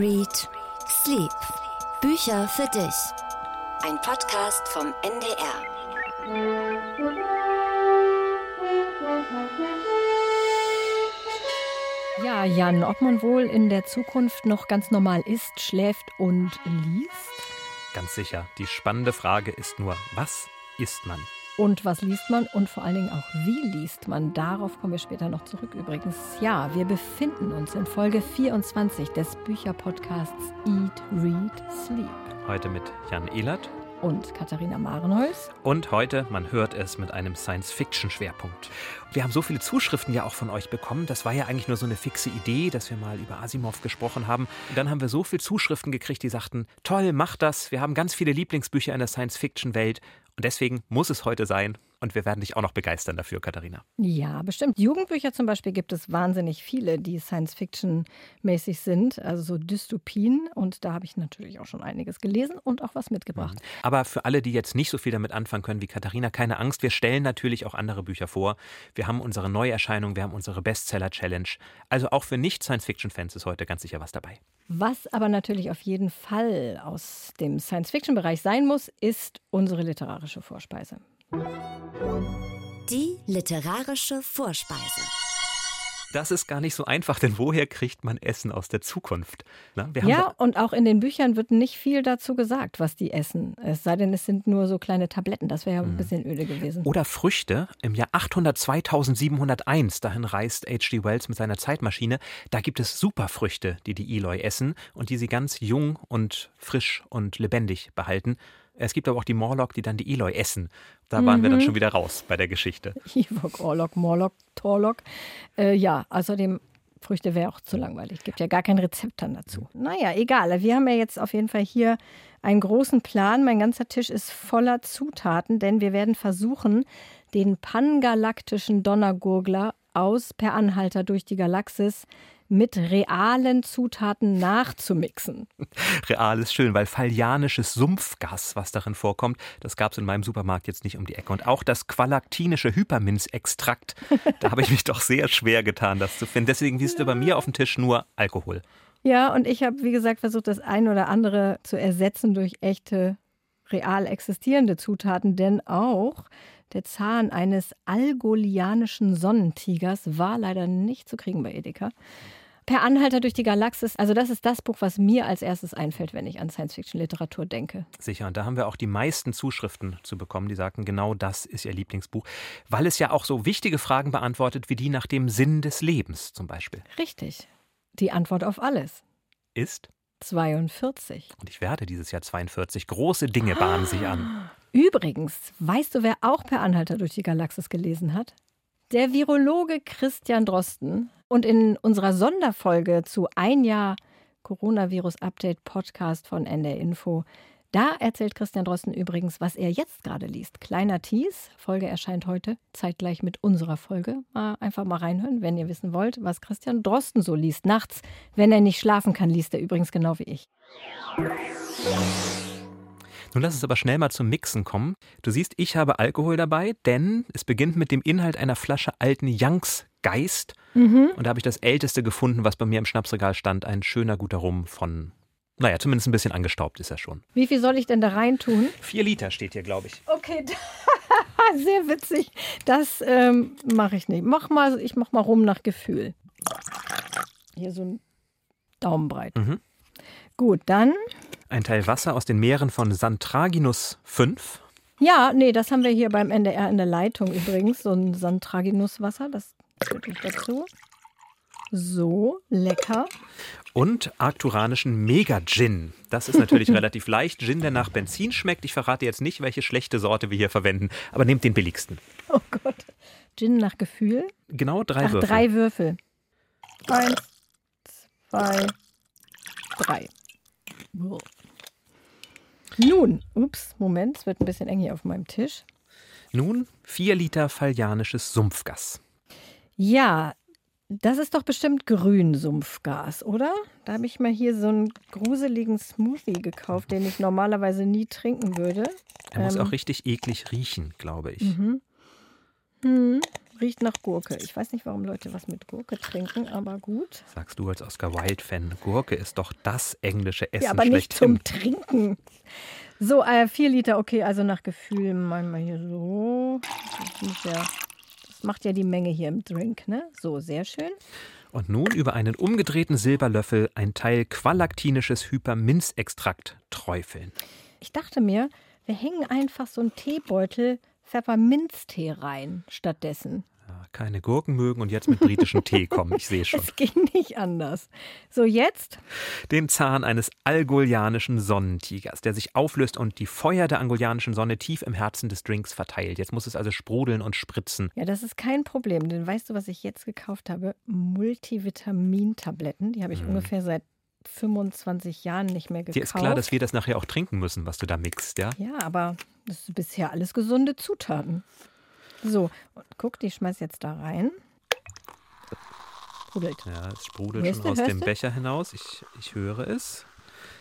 Read, Sleep. Bücher für dich. Ein Podcast vom NDR. Ja, Jan, ob man wohl in der Zukunft noch ganz normal isst, schläft und liest? Ganz sicher. Die spannende Frage ist nur, was isst man? Und was liest man und vor allen Dingen auch wie liest man? Darauf kommen wir später noch zurück übrigens. Ja, wir befinden uns in Folge 24 des Bücherpodcasts Eat, Read, Sleep. Heute mit Jan Ehlert und Katharina Marenholz. Und heute, man hört es, mit einem Science-Fiction-Schwerpunkt. Wir haben so viele Zuschriften ja auch von euch bekommen. Das war ja eigentlich nur so eine fixe Idee, dass wir mal über Asimov gesprochen haben. Und dann haben wir so viele Zuschriften gekriegt, die sagten, toll, mach das. Wir haben ganz viele Lieblingsbücher in der Science-Fiction-Welt. Und deswegen muss es heute sein. Und wir werden dich auch noch begeistern dafür, Katharina. Ja, bestimmt. Jugendbücher zum Beispiel gibt es wahnsinnig viele, die Science-Fiction-mäßig sind, also so Dystopien. Und da habe ich natürlich auch schon einiges gelesen und auch was mitgebracht. Mhm. Aber für alle, die jetzt nicht so viel damit anfangen können wie Katharina, keine Angst. Wir stellen natürlich auch andere Bücher vor. Wir haben unsere Neuerscheinung, wir haben unsere Bestseller-Challenge. Also auch für Nicht-Science-Fiction-Fans ist heute ganz sicher was dabei. Was aber natürlich auf jeden Fall aus dem Science-Fiction-Bereich sein muss, ist unsere literarische Vorspeise. Die literarische Vorspeise. Das ist gar nicht so einfach, denn woher kriegt man Essen aus der Zukunft? Na, ja, und auch in den Büchern wird nicht viel dazu gesagt, was die essen. Es sei denn, es sind nur so kleine Tabletten. Das wäre ja ein mhm. bisschen öde gewesen. Oder Früchte. Im Jahr 800 2701, dahin reist H.G. Wells mit seiner Zeitmaschine. Da gibt es Superfrüchte, die die Eloy essen und die sie ganz jung und frisch und lebendig behalten. Es gibt aber auch die Morlock, die dann die Eloy essen. Da waren wir dann mhm. schon wieder raus bei der Geschichte. Ewok, Orlok, Morlock, Torlock. Äh, ja, außerdem Früchte wäre auch zu langweilig. Gibt ja gar kein Rezept dann dazu. Naja, egal. Wir haben ja jetzt auf jeden Fall hier einen großen Plan. Mein ganzer Tisch ist voller Zutaten, denn wir werden versuchen, den pangalaktischen Donnergurgler aus Per Anhalter durch die Galaxis mit realen Zutaten nachzumixen. Real ist schön, weil fallianisches Sumpfgas, was darin vorkommt, das gab es in meinem Supermarkt jetzt nicht um die Ecke. Und auch das qualaktinische Hyperminzextrakt, da habe ich mich doch sehr schwer getan, das zu finden. Deswegen siehst du bei mir auf dem Tisch nur Alkohol. Ja, und ich habe, wie gesagt, versucht, das ein oder andere zu ersetzen durch echte, real existierende Zutaten, denn auch der Zahn eines algolianischen Sonnentigers war leider nicht zu kriegen bei Edeka. Per Anhalter durch die Galaxis, also das ist das Buch, was mir als erstes einfällt, wenn ich an Science-Fiction-Literatur denke. Sicher, und da haben wir auch die meisten Zuschriften zu bekommen, die sagten, genau das ist ihr Lieblingsbuch, weil es ja auch so wichtige Fragen beantwortet, wie die nach dem Sinn des Lebens zum Beispiel. Richtig. Die Antwort auf alles ist 42. Und ich werde dieses Jahr 42. Große Dinge bahnen sich an. Übrigens, weißt du, wer auch per Anhalter durch die Galaxis gelesen hat? Der Virologe Christian Drosten und in unserer Sonderfolge zu Ein Jahr Coronavirus-Update Podcast von NDR Info, da erzählt Christian Drosten übrigens, was er jetzt gerade liest. Kleiner Tease, Folge erscheint heute, zeitgleich mit unserer Folge. Mal einfach mal reinhören, wenn ihr wissen wollt, was Christian Drosten so liest. Nachts, wenn er nicht schlafen kann, liest er übrigens genau wie ich. Nun lass es aber schnell mal zum Mixen kommen. Du siehst, ich habe Alkohol dabei, denn es beginnt mit dem Inhalt einer Flasche alten Youngs Geist. Mhm. Und da habe ich das älteste gefunden, was bei mir im Schnapsregal stand. Ein schöner, guter Rum von, naja, zumindest ein bisschen angestaubt ist er schon. Wie viel soll ich denn da rein tun? Vier Liter steht hier, glaube ich. Okay, sehr witzig. Das ähm, mache ich nicht. Mach mal, ich mache mal rum nach Gefühl. Hier so ein Daumenbreit. Mhm. Gut, dann. Ein Teil Wasser aus den Meeren von Santraginus 5. Ja, nee, das haben wir hier beim NDR in der Leitung übrigens. So ein Santraginuswasser. Das gebe ich dazu. So, lecker. Und arcturanischen Mega-Gin. Das ist natürlich relativ leicht. Gin, der nach Benzin schmeckt. Ich verrate jetzt nicht, welche schlechte Sorte wir hier verwenden, aber nehmt den billigsten. Oh Gott. Gin nach Gefühl? Genau, drei Ach, Würfel. drei Würfel. Eins, zwei, drei. Nun, ups, Moment, es wird ein bisschen eng hier auf meinem Tisch. Nun, vier Liter fallianisches Sumpfgas. Ja, das ist doch bestimmt Grünsumpfgas, oder? Da habe ich mal hier so einen gruseligen Smoothie gekauft, den ich normalerweise nie trinken würde. Er ähm, muss auch richtig eklig riechen, glaube ich. Mhm. Hm, riecht nach Gurke. Ich weiß nicht, warum Leute was mit Gurke trinken, aber gut. Sagst du als Oscar Wilde-Fan, Gurke ist doch das englische Essen Ja, aber nicht schlechthin. zum Trinken. So, äh, vier Liter, okay, also nach Gefühl machen wir hier so. Das, ja, das macht ja die Menge hier im Drink, ne? So, sehr schön. Und nun über einen umgedrehten Silberlöffel ein Teil qualaktinisches Hyperminzextrakt träufeln. Ich dachte mir, wir hängen einfach so einen Teebeutel Pfefferminztee rein stattdessen. Ja, keine Gurken mögen und jetzt mit britischem Tee kommen, ich sehe schon. Es ging nicht anders. So, jetzt Den Zahn eines algolianischen Sonnentigers, der sich auflöst und die Feuer der angolianischen Sonne tief im Herzen des Drinks verteilt. Jetzt muss es also sprudeln und spritzen. Ja, das ist kein Problem, denn weißt du, was ich jetzt gekauft habe? Multivitamintabletten. Die habe ich ungefähr seit 25 Jahren nicht mehr gekauft. Dir ist klar, dass wir das nachher auch trinken müssen, was du da mixt, ja? Ja, aber das ist bisher alles gesunde Zutaten. So, und guck, die schmeiß jetzt da rein. Sprudelt. Ja, es sprudelt Hörst schon du, aus dem du? Becher hinaus. Ich, ich höre es.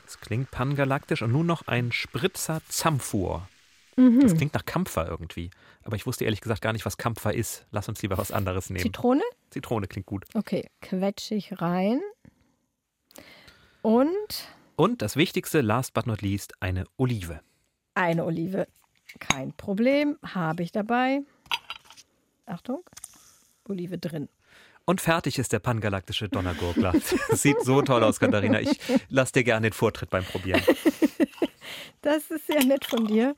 Es klingt pangalaktisch und nun noch ein Spritzer Zamfur. Mhm. Das klingt nach Kampfer irgendwie. Aber ich wusste ehrlich gesagt gar nicht, was Kampfer ist. Lass uns lieber was anderes nehmen. Zitrone? Zitrone klingt gut. Okay, quetsche ich rein. Und Und das Wichtigste, last but not least, eine Olive. eine Olive. Kein Problem, habe ich dabei. Achtung, Olive drin. Und fertig ist der pangalaktische Donnergurgler. Sieht so toll aus, Katharina. Ich lasse dir gerne den Vortritt beim Probieren. Das ist sehr nett von dir.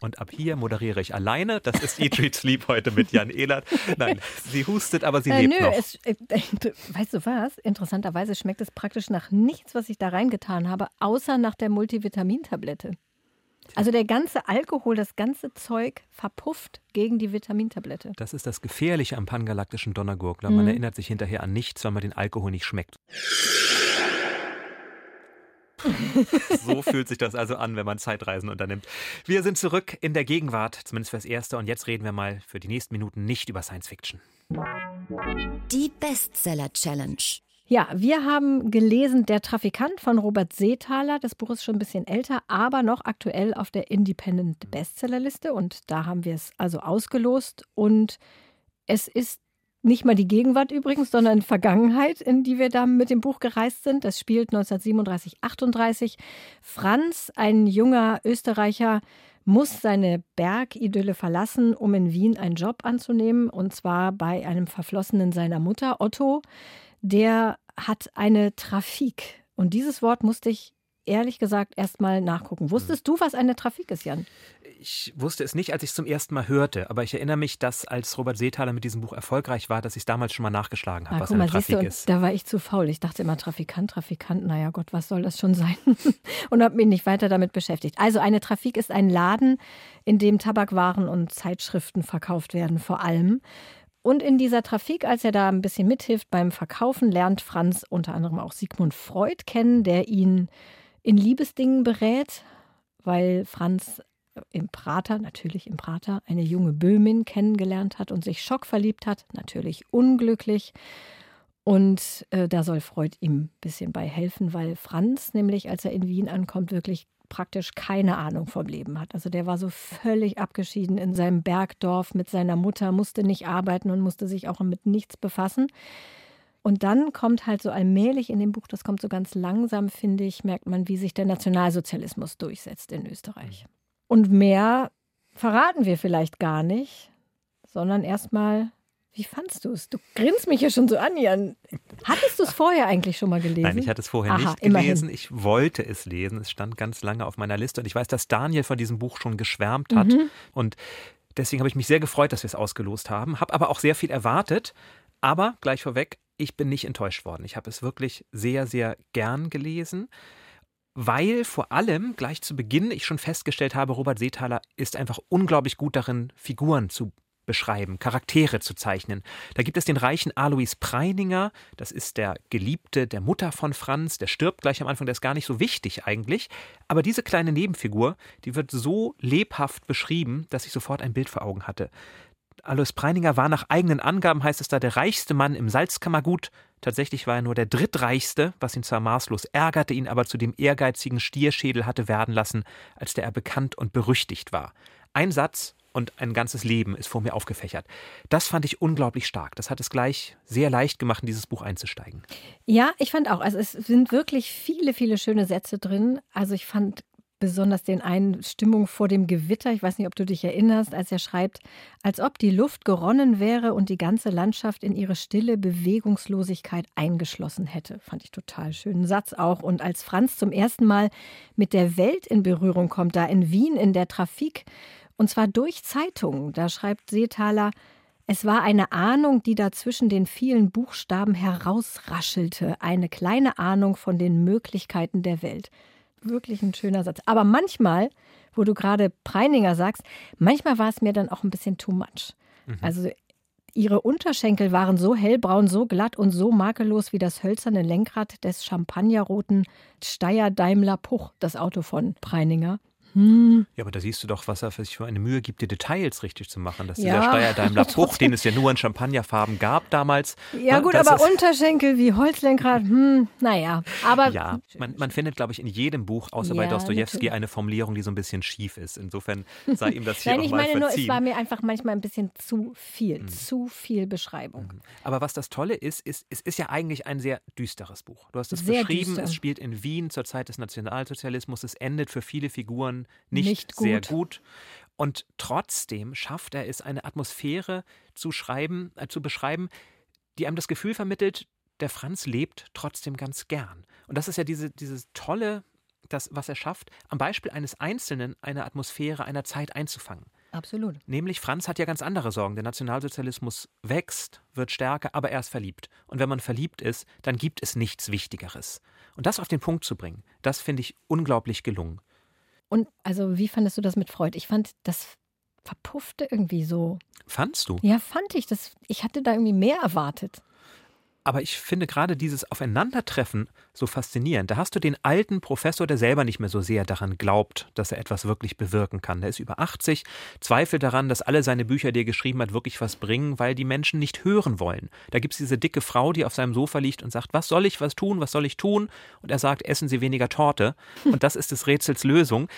Und ab hier moderiere ich alleine. Das ist Eat, Read, Sleep heute mit Jan Ehlert. Nein, sie hustet, aber sie Äh, lebt nö, noch. es, äh, weißt du was? Interessanterweise schmeckt es praktisch nach nichts, was ich da reingetan habe, außer nach der Multivitamintablette. Also der ganze Alkohol, das ganze Zeug verpufft gegen die Vitamintablette. Das ist das Gefährliche am pangalaktischen Donnergurgler. Mhm. Man erinnert sich hinterher an nichts, weil man den Alkohol nicht schmeckt. so fühlt sich das also an, wenn man Zeitreisen unternimmt. Wir sind zurück in der Gegenwart, zumindest fürs Erste. Und jetzt reden wir mal für die nächsten Minuten nicht über Science Fiction. Die Bestseller Challenge. Ja, wir haben gelesen Der Trafikant von Robert Seethaler. Das Buch ist schon ein bisschen älter, aber noch aktuell auf der Independent Bestsellerliste. Und da haben wir es also ausgelost. Und es ist nicht mal die Gegenwart übrigens, sondern Vergangenheit, in die wir da mit dem Buch gereist sind. Das spielt 1937, 38. Franz, ein junger Österreicher, muss seine Bergidylle verlassen, um in Wien einen Job anzunehmen. Und zwar bei einem Verflossenen seiner Mutter, Otto. Der hat eine Trafik. Und dieses Wort musste ich ehrlich gesagt erst mal nachgucken. Wusstest du, was eine Trafik ist, Jan? Ich wusste es nicht, als ich es zum ersten Mal hörte, aber ich erinnere mich, dass als Robert Seethaler mit diesem Buch erfolgreich war, dass ich es damals schon mal nachgeschlagen habe, Ah, was guck eine mal, du, Trafik und ist. da war ich zu faul. Ich dachte immer Trafikant, Trafikant, naja Gott, was soll das schon sein? und habe mich nicht weiter damit beschäftigt. Also eine Trafik ist ein Laden, in dem Tabakwaren und Zeitschriften verkauft werden, vor allem. Und in dieser Trafik, als er da ein bisschen mithilft beim Verkaufen, lernt Franz unter anderem auch Sigmund Freud kennen, der ihn in Liebesdingen berät, weil Franz im Prater, natürlich im Prater, eine junge Böhmin kennengelernt hat und sich schockverliebt hat, natürlich unglücklich. Und äh, da soll Freud ihm ein bisschen bei helfen, weil Franz nämlich, als er in Wien ankommt, wirklich praktisch keine Ahnung vom Leben hat. Also der war so völlig abgeschieden in seinem Bergdorf mit seiner Mutter, musste nicht arbeiten und musste sich auch mit nichts befassen. Und dann kommt halt so allmählich in dem Buch, das kommt so ganz langsam, finde ich, merkt man, wie sich der Nationalsozialismus durchsetzt in Österreich. Und mehr verraten wir vielleicht gar nicht, sondern erstmal, wie fandst du es? Du grinst mich ja schon so an, Jan. Hattest du es vorher eigentlich schon mal gelesen? Nein, ich hatte es vorher Aha, nicht immerhin. gelesen. Ich wollte es lesen. Es stand ganz lange auf meiner Liste und ich weiß, dass Daniel von diesem Buch schon geschwärmt hat. Mhm. Und deswegen habe ich mich sehr gefreut, dass wir es ausgelost haben. Habe aber auch sehr viel erwartet. Aber gleich vorweg, ich bin nicht enttäuscht worden. Ich habe es wirklich sehr, sehr gern gelesen. Weil vor allem gleich zu Beginn ich schon festgestellt habe, Robert Seethaler ist einfach unglaublich gut darin, Figuren zu beschreiben, Charaktere zu zeichnen. Da gibt es den reichen Alois Preininger, das ist der Geliebte der Mutter von Franz, der stirbt gleich am Anfang, der ist gar nicht so wichtig eigentlich. Aber diese kleine Nebenfigur, die wird so lebhaft beschrieben, dass ich sofort ein Bild vor Augen hatte. Alois Preininger war nach eigenen Angaben, heißt es da, der reichste Mann im Salzkammergut. Tatsächlich war er nur der drittreichste, was ihn zwar maßlos ärgerte, ihn aber zu dem ehrgeizigen Stierschädel hatte werden lassen, als der er bekannt und berüchtigt war. Ein Satz und ein ganzes Leben ist vor mir aufgefächert. Das fand ich unglaublich stark. Das hat es gleich sehr leicht gemacht, in dieses Buch einzusteigen. Ja, ich fand auch, also es sind wirklich viele, viele schöne Sätze drin. Also ich fand besonders den einen Stimmung vor dem Gewitter. Ich weiß nicht, ob du dich erinnerst, als er schreibt, als ob die Luft geronnen wäre und die ganze Landschaft in ihre stille Bewegungslosigkeit eingeschlossen hätte. Fand ich total schönen Satz auch. Und als Franz zum ersten Mal mit der Welt in Berührung kommt, da in Wien in der Trafik, und zwar durch Zeitungen. Da schreibt Seethaler, es war eine Ahnung, die da zwischen den vielen Buchstaben herausraschelte, eine kleine Ahnung von den Möglichkeiten der Welt. Wirklich ein schöner Satz. Aber manchmal, wo du gerade Preininger sagst, manchmal war es mir dann auch ein bisschen too much. Mhm. Also ihre Unterschenkel waren so hellbraun, so glatt und so makellos wie das hölzerne Lenkrad des champagnerroten Steyr Daimler Puch, das Auto von Preininger. Hm. Ja, aber da siehst du doch, was er sich für eine Mühe gibt, die Details richtig zu machen. Dass ja. dieser Steyr-Daimler Bruch, den es ja nur in Champagnerfarben gab damals. Ja, ne, gut, aber Unterschenkel wie Holzlenkrad, hm, naja. Aber ja, man, man findet, glaube ich, in jedem Buch, außer ja, bei Dostoevsky, eine Formulierung, die so ein bisschen schief ist. Insofern sei ihm das hier Nein, ich meine verziehen. nur, es war mir einfach manchmal ein bisschen zu viel, mhm. zu viel Beschreibung. Mhm. Aber was das Tolle ist, ist, es ist ja eigentlich ein sehr düsteres Buch. Du hast es beschrieben, düster. es spielt in Wien zur Zeit des Nationalsozialismus, es endet für viele Figuren nicht, nicht gut. sehr gut. Und trotzdem schafft er es, eine Atmosphäre zu schreiben, äh, zu beschreiben, die einem das Gefühl vermittelt, der Franz lebt trotzdem ganz gern. Und das ist ja diese, dieses tolle, das, was er schafft, am Beispiel eines Einzelnen eine Atmosphäre einer Zeit einzufangen. Absolut. Nämlich Franz hat ja ganz andere Sorgen. Der Nationalsozialismus wächst, wird stärker, aber er ist verliebt. Und wenn man verliebt ist, dann gibt es nichts Wichtigeres. Und das auf den Punkt zu bringen, das finde ich unglaublich gelungen. Und also, wie fandest du das mit Freud? Ich fand, das verpuffte irgendwie so. Fandst du? Ja, fand ich. Das, ich hatte da irgendwie mehr erwartet. Aber ich finde gerade dieses Aufeinandertreffen so faszinierend. Da hast du den alten Professor, der selber nicht mehr so sehr daran glaubt, dass er etwas wirklich bewirken kann. Der ist über 80, zweifelt daran, dass alle seine Bücher, die er geschrieben hat, wirklich was bringen, weil die Menschen nicht hören wollen. Da gibt es diese dicke Frau, die auf seinem Sofa liegt und sagt, was soll ich was tun, was soll ich tun? Und er sagt, essen Sie weniger Torte. Und das ist des Rätsels Lösung.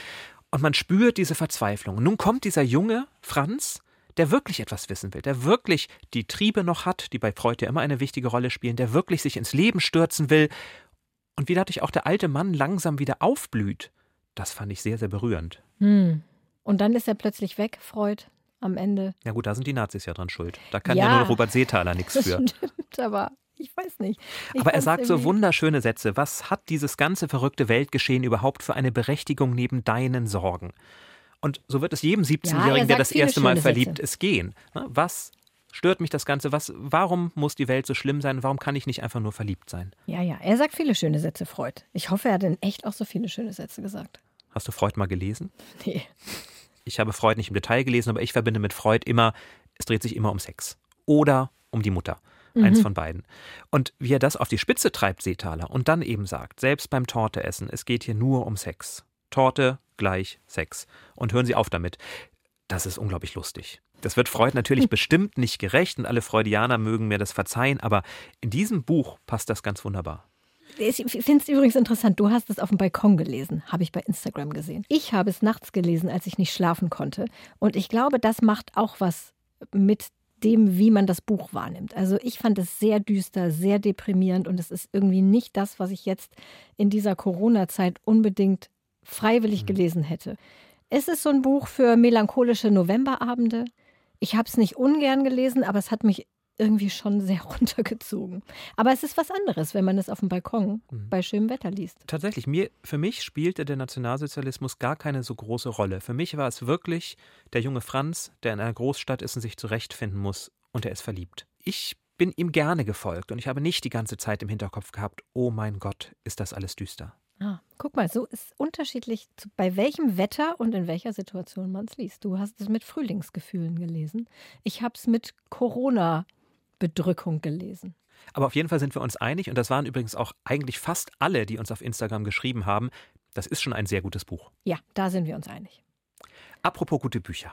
Und man spürt diese Verzweiflung. Und nun kommt dieser junge Franz, der wirklich etwas wissen will, der wirklich die Triebe noch hat, die bei Freud ja immer eine wichtige Rolle spielen, der wirklich sich ins Leben stürzen will und wie dadurch auch der alte Mann langsam wieder aufblüht, das fand ich sehr, sehr berührend. Hm. Und dann ist er plötzlich weg, Freud, am Ende. Ja gut, da sind die Nazis ja dran schuld. Da kann ja, ja nur Robert Seethaler nichts für. Stimmt, aber ich weiß nicht. Ich aber er sagt so wunderschöne Sätze. Was hat dieses ganze verrückte Weltgeschehen überhaupt für eine Berechtigung neben deinen Sorgen? Und so wird es jedem 17-Jährigen, ja, der das erste Mal verliebt Sätze. ist, gehen. Ne? Was stört mich das Ganze? Was, warum muss die Welt so schlimm sein? Warum kann ich nicht einfach nur verliebt sein? Ja, ja, er sagt viele schöne Sätze, Freud. Ich hoffe, er hat in echt auch so viele schöne Sätze gesagt. Hast du Freud mal gelesen? Nee. Ich habe Freud nicht im Detail gelesen, aber ich verbinde mit Freud immer, es dreht sich immer um Sex. Oder um die Mutter. Mhm. Eins von beiden. Und wie er das auf die Spitze treibt, Seetaler, und dann eben sagt, selbst beim Torteessen, es geht hier nur um Sex. Torte gleich Sex. Und hören Sie auf damit. Das ist unglaublich lustig. Das wird Freud natürlich bestimmt nicht gerecht und alle Freudianer mögen mir das verzeihen, aber in diesem Buch passt das ganz wunderbar. Ich finde es übrigens interessant, du hast es auf dem Balkon gelesen, habe ich bei Instagram gesehen. Ich habe es nachts gelesen, als ich nicht schlafen konnte. Und ich glaube, das macht auch was mit dem, wie man das Buch wahrnimmt. Also ich fand es sehr düster, sehr deprimierend und es ist irgendwie nicht das, was ich jetzt in dieser Corona-Zeit unbedingt freiwillig mhm. gelesen hätte. Es ist so ein Buch für melancholische Novemberabende. Ich habe es nicht ungern gelesen, aber es hat mich irgendwie schon sehr runtergezogen. Aber es ist was anderes, wenn man es auf dem Balkon mhm. bei schönem Wetter liest. Tatsächlich, mir, für mich spielte der Nationalsozialismus gar keine so große Rolle. Für mich war es wirklich der junge Franz, der in einer Großstadt ist und sich zurechtfinden muss und er ist verliebt. Ich bin ihm gerne gefolgt und ich habe nicht die ganze Zeit im Hinterkopf gehabt, oh mein Gott, ist das alles düster. Ah, guck mal, so ist unterschiedlich, bei welchem Wetter und in welcher Situation man es liest. Du hast es mit Frühlingsgefühlen gelesen. Ich habe es mit Corona-Bedrückung gelesen. Aber auf jeden Fall sind wir uns einig, und das waren übrigens auch eigentlich fast alle, die uns auf Instagram geschrieben haben, das ist schon ein sehr gutes Buch. Ja, da sind wir uns einig. Apropos gute Bücher.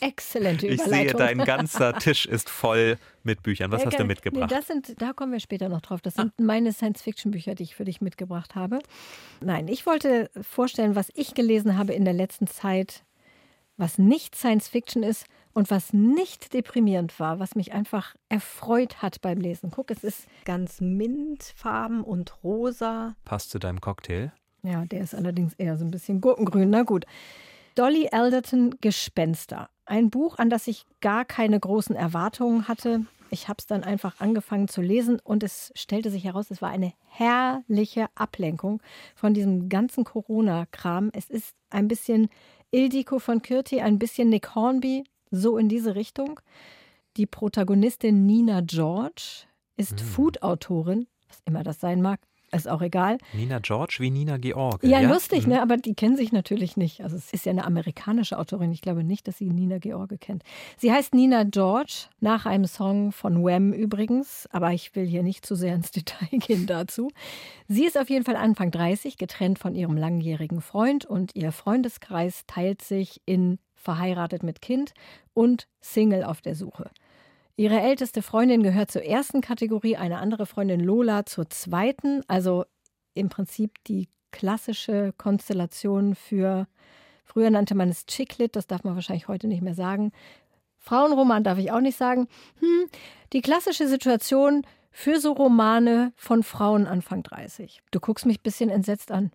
Exzellente Überleitung. Ich sehe, dein ganzer Tisch ist voll mit Büchern. Was ja, hast du mitgebracht? Nee, das sind, da kommen wir später noch drauf. Das sind ah. meine Science-Fiction-Bücher, die ich für dich mitgebracht habe. Nein, ich wollte vorstellen, was ich gelesen habe in der letzten Zeit. was nicht Science Fiction ist und was nicht deprimierend war, was mich einfach erfreut hat beim Lesen. Guck, es ist ganz mintfarben und rosa. Passt zu deinem Cocktail? Ja, der ist allerdings eher so ein bisschen gurkengrün. Na gut. Dolly Alderton Gespenster. Ein Buch, an das ich gar keine großen Erwartungen hatte. Ich habe es dann einfach angefangen zu lesen und es stellte sich heraus, es war eine herrliche Ablenkung von diesem ganzen Corona-Kram. Es ist ein bisschen Ildiko von Kürti, ein bisschen Nick Hornby, so in diese Richtung. Die Protagonistin Nina George ist mhm. Food-Autorin, was immer das sein mag, ist auch egal. Nina George wie Nina Georg. Ja, ja, lustig, mhm. ne? aber die kennen sich natürlich nicht. Also es ist ja eine amerikanische Autorin. Ich glaube nicht, dass sie Nina George kennt. Sie heißt Nina George, nach einem Song von Wham übrigens, aber ich will hier nicht zu sehr ins Detail gehen dazu. Sie ist auf jeden Fall Anfang 30, getrennt von ihrem langjährigen Freund und ihr Freundeskreis teilt sich in verheiratet mit Kind und Single auf der Suche. Ihre älteste Freundin gehört zur ersten Kategorie, eine andere Freundin Lola zur zweiten. Also im Prinzip die klassische Konstellation für, früher nannte man es Chicklit, das darf man wahrscheinlich heute nicht mehr sagen. Frauenroman darf ich auch nicht sagen. Hm, die klassische Situation für so Romane von Frauen Anfang 30. Du guckst mich ein bisschen entsetzt an.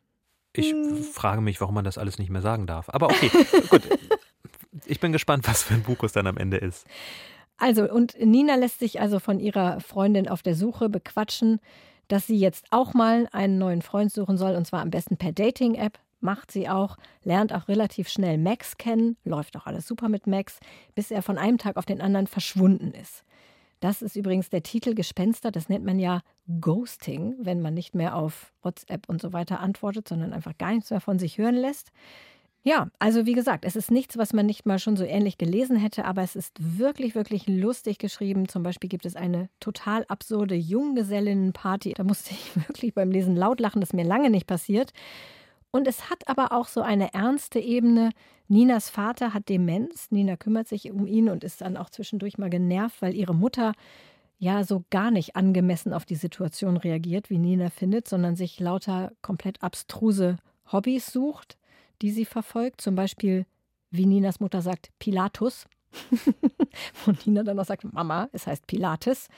Ich hm. frage mich, warum man das alles nicht mehr sagen darf. Aber okay, gut. Ich bin gespannt, was für ein Buch es dann am Ende ist. Also, und Nina lässt sich also von ihrer Freundin auf der Suche bequatschen, dass sie jetzt auch mal einen neuen Freund suchen soll, und zwar am besten per Dating-App. Macht sie auch, lernt auch relativ schnell Max kennen, läuft auch alles super mit Max, bis er von einem Tag auf den anderen verschwunden ist. Das ist übrigens der Titel Gespenster, das nennt man ja Ghosting, wenn man nicht mehr auf WhatsApp und so weiter antwortet, sondern einfach gar nichts mehr von sich hören lässt. Ja, also wie gesagt, es ist nichts, was man nicht mal schon so ähnlich gelesen hätte, aber es ist wirklich, wirklich lustig geschrieben. Zum Beispiel gibt es eine total absurde Junggesellinnenparty. Da musste ich wirklich beim Lesen laut lachen, das ist mir lange nicht passiert. Und es hat aber auch so eine ernste Ebene. Ninas Vater hat Demenz. Nina kümmert sich um ihn und ist dann auch zwischendurch mal genervt, weil ihre Mutter ja so gar nicht angemessen auf die Situation reagiert, wie Nina findet, sondern sich lauter komplett abstruse Hobbys sucht die sie verfolgt. Zum Beispiel, wie Ninas Mutter sagt, Pilatus. Und Nina dann auch sagt, Mama, es heißt Pilates.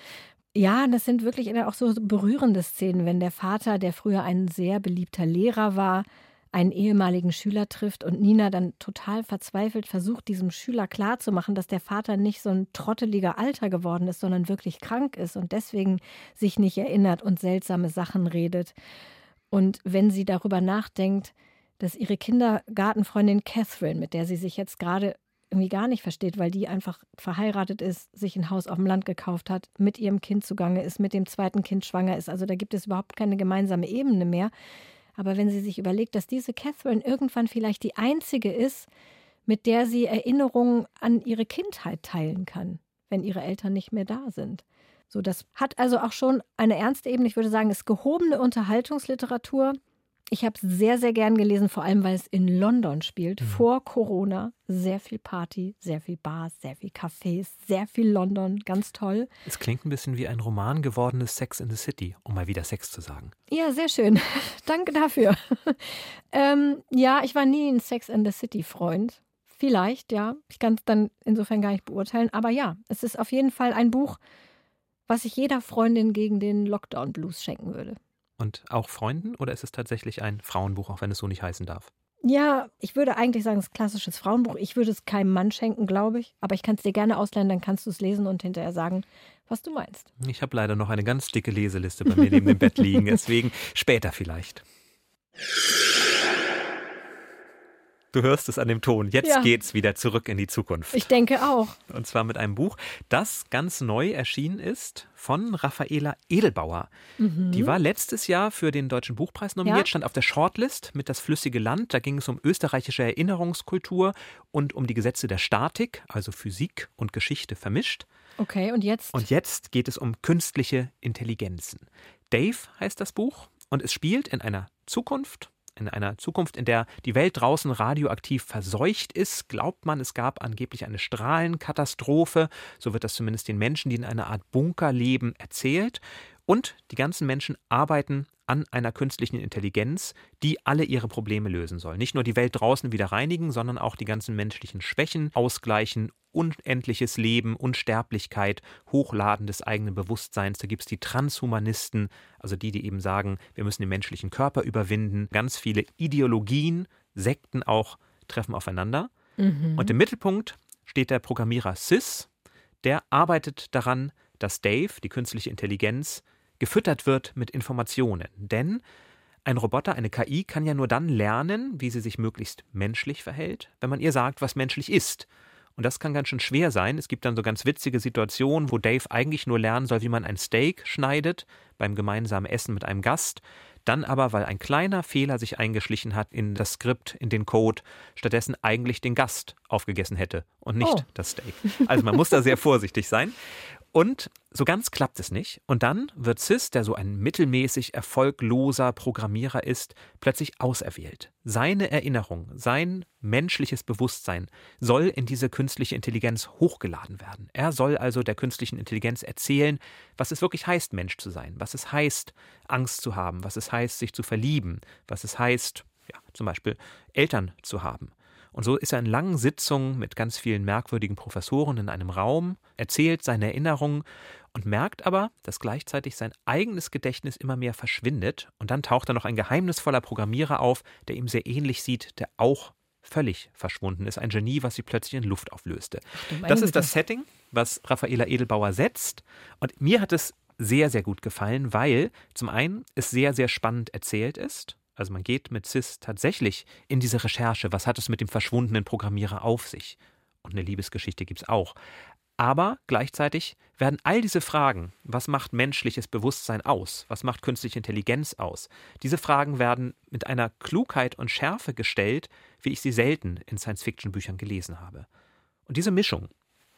Ja, das sind wirklich auch so berührende Szenen, wenn der Vater, der früher ein sehr beliebter Lehrer war, einen ehemaligen Schüler trifft und Nina dann total verzweifelt versucht, diesem Schüler klarzumachen, dass der Vater nicht so ein trotteliger Alter geworden ist, sondern wirklich krank ist und deswegen sich nicht erinnert und seltsame Sachen redet. Und wenn sie darüber nachdenkt, dass ihre Kindergartenfreundin Catherine, mit der sie sich jetzt gerade irgendwie gar nicht versteht, weil die einfach verheiratet ist, sich ein Haus auf dem Land gekauft hat, mit ihrem Kind zugange ist, mit dem zweiten Kind schwanger ist. Also da gibt es überhaupt keine gemeinsame Ebene mehr. Aber wenn sie sich überlegt, dass diese Catherine irgendwann vielleicht die einzige ist, mit der sie Erinnerungen an ihre Kindheit teilen kann, wenn ihre Eltern nicht mehr da sind. So, das hat also auch schon eine ernste Ebene. Ich würde sagen, es ist gehobene Unterhaltungsliteratur, ich habe es sehr, sehr gern gelesen, vor allem weil es in London spielt, mhm. vor Corona. Sehr viel Party, sehr viel Bars, sehr viel Cafés, sehr viel London, ganz toll. Es klingt ein bisschen wie ein Roman gewordenes Sex in the City, um mal wieder Sex zu sagen. Ja, sehr schön. Danke dafür. ähm, ja, ich war nie ein Sex in the City-Freund. Vielleicht, ja. Ich kann es dann insofern gar nicht beurteilen. Aber ja, es ist auf jeden Fall ein Buch, was ich jeder Freundin gegen den Lockdown-Blues schenken würde. Und auch Freunden oder ist es tatsächlich ein Frauenbuch, auch wenn es so nicht heißen darf? Ja, ich würde eigentlich sagen, es ist ein klassisches Frauenbuch. Ich würde es keinem Mann schenken, glaube ich. Aber ich kann es dir gerne ausleihen, dann kannst du es lesen und hinterher sagen, was du meinst. Ich habe leider noch eine ganz dicke Leseliste bei mir neben dem Bett liegen. Deswegen später vielleicht. Du hörst es an dem Ton. Jetzt ja. geht's wieder zurück in die Zukunft. Ich denke auch. Und zwar mit einem Buch, das ganz neu erschienen ist von Raffaela Edelbauer. Mhm. Die war letztes Jahr für den Deutschen Buchpreis nominiert, ja. stand auf der Shortlist mit Das flüssige Land. Da ging es um österreichische Erinnerungskultur und um die Gesetze der Statik, also Physik und Geschichte vermischt. Okay, und jetzt? Und jetzt geht es um künstliche Intelligenzen. Dave heißt das Buch und es spielt in einer Zukunft in einer Zukunft, in der die Welt draußen radioaktiv verseucht ist, glaubt man, es gab angeblich eine Strahlenkatastrophe. So wird das zumindest den Menschen, die in einer Art Bunker leben, erzählt. Und die ganzen Menschen arbeiten an einer künstlichen Intelligenz, die alle ihre Probleme lösen soll. Nicht nur die Welt draußen wieder reinigen, sondern auch die ganzen menschlichen Schwächen ausgleichen, unendliches Leben, Unsterblichkeit, Hochladen des eigenen Bewusstseins. Da gibt es die Transhumanisten, also die, die eben sagen, wir müssen den menschlichen Körper überwinden. Ganz viele Ideologien, Sekten auch treffen aufeinander. Mhm. Und im Mittelpunkt steht der Programmierer Sys, der arbeitet daran, dass Dave, die künstliche Intelligenz, gefüttert wird mit Informationen. Denn ein Roboter, eine KI, kann ja nur dann lernen, wie sie sich möglichst menschlich verhält, wenn man ihr sagt, was menschlich ist. Und das kann ganz schön schwer sein. Es gibt dann so ganz witzige Situationen, wo Dave eigentlich nur lernen soll, wie man ein Steak schneidet beim gemeinsamen Essen mit einem Gast. Dann aber, weil ein kleiner Fehler sich eingeschlichen hat in das Skript, in den Code, stattdessen eigentlich den Gast aufgegessen hätte und nicht oh. das Steak. Also man muss da sehr vorsichtig sein. Und so ganz klappt es nicht. Und dann wird Sis, der so ein mittelmäßig erfolgloser Programmierer ist, plötzlich auserwählt. Seine Erinnerung, sein menschliches Bewusstsein soll in diese künstliche Intelligenz hochgeladen werden. Er soll also der künstlichen Intelligenz erzählen, was es wirklich heißt, Mensch zu sein, was es heißt, Angst zu haben, was es heißt, sich zu verlieben, was es heißt, ja, zum Beispiel Eltern zu haben. Und so ist er in langen Sitzungen mit ganz vielen merkwürdigen Professoren in einem Raum, erzählt seine Erinnerungen und merkt aber, dass gleichzeitig sein eigenes Gedächtnis immer mehr verschwindet. Und dann taucht da noch ein geheimnisvoller Programmierer auf, der ihm sehr ähnlich sieht, der auch völlig verschwunden ist. Ein Genie, was sich plötzlich in Luft auflöste. Das ist das Setting, was Raffaela Edelbauer setzt. Und mir hat es sehr, sehr gut gefallen, weil zum einen es sehr, sehr spannend erzählt ist. Also man geht mit CIS tatsächlich in diese Recherche, was hat es mit dem verschwundenen Programmierer auf sich? Und eine Liebesgeschichte gibt es auch. Aber gleichzeitig werden all diese Fragen, was macht menschliches Bewusstsein aus, was macht künstliche Intelligenz aus, diese Fragen werden mit einer Klugheit und Schärfe gestellt, wie ich sie selten in Science-Fiction-Büchern gelesen habe. Und diese Mischung,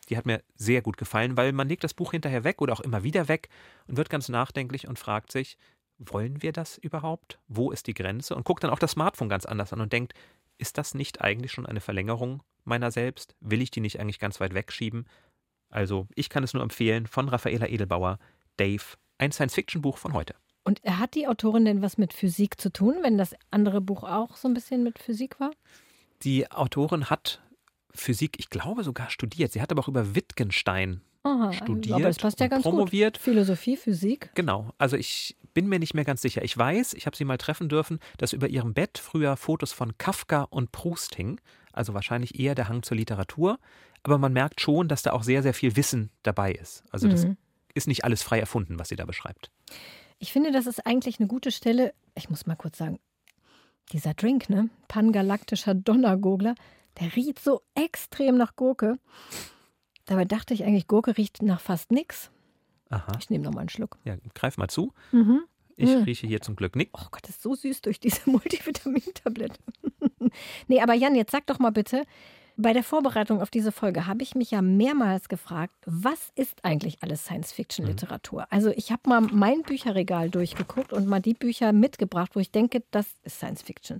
die hat mir sehr gut gefallen, weil man legt das Buch hinterher weg oder auch immer wieder weg und wird ganz nachdenklich und fragt sich, wollen wir das überhaupt? Wo ist die Grenze? Und guckt dann auch das Smartphone ganz anders an und denkt, ist das nicht eigentlich schon eine Verlängerung meiner selbst? Will ich die nicht eigentlich ganz weit wegschieben? Also, ich kann es nur empfehlen von Raffaela Edelbauer, Dave, ein Science-Fiction-Buch von heute. Und hat die Autorin denn was mit Physik zu tun, wenn das andere Buch auch so ein bisschen mit Physik war? Die Autorin hat Physik, ich glaube, sogar studiert. Sie hat aber auch über Wittgenstein Aha, studiert. Aber das passt ja ganz promoviert. gut. Philosophie, Physik. Genau. Also ich bin mir nicht mehr ganz sicher. Ich weiß, ich habe sie mal treffen dürfen, dass über ihrem Bett früher Fotos von Kafka und Proust hingen. Also wahrscheinlich eher der Hang zur Literatur. Aber man merkt schon, dass da auch sehr, sehr viel Wissen dabei ist. Also das mhm. ist nicht alles frei erfunden, was sie da beschreibt. Ich finde, das ist eigentlich eine gute Stelle. Ich muss mal kurz sagen, dieser Drink, ne? Pangalaktischer Donnergogler, der riecht so extrem nach Gurke. Dabei dachte ich eigentlich, Gurke riecht nach fast nichts. Aha. Ich nehme noch mal einen Schluck. Ja, greif mal zu. Mhm. Ich mhm. rieche hier zum Glück nichts. Oh Gott, das ist so süß durch diese Multivitamintablette. nee, aber Jan, jetzt sag doch mal bitte, bei der Vorbereitung auf diese Folge habe ich mich ja mehrmals gefragt, was ist eigentlich alles Science-Fiction-Literatur? Mhm. Also ich habe mal mein Bücherregal durchgeguckt und mal die Bücher mitgebracht, wo ich denke, das ist Science-Fiction.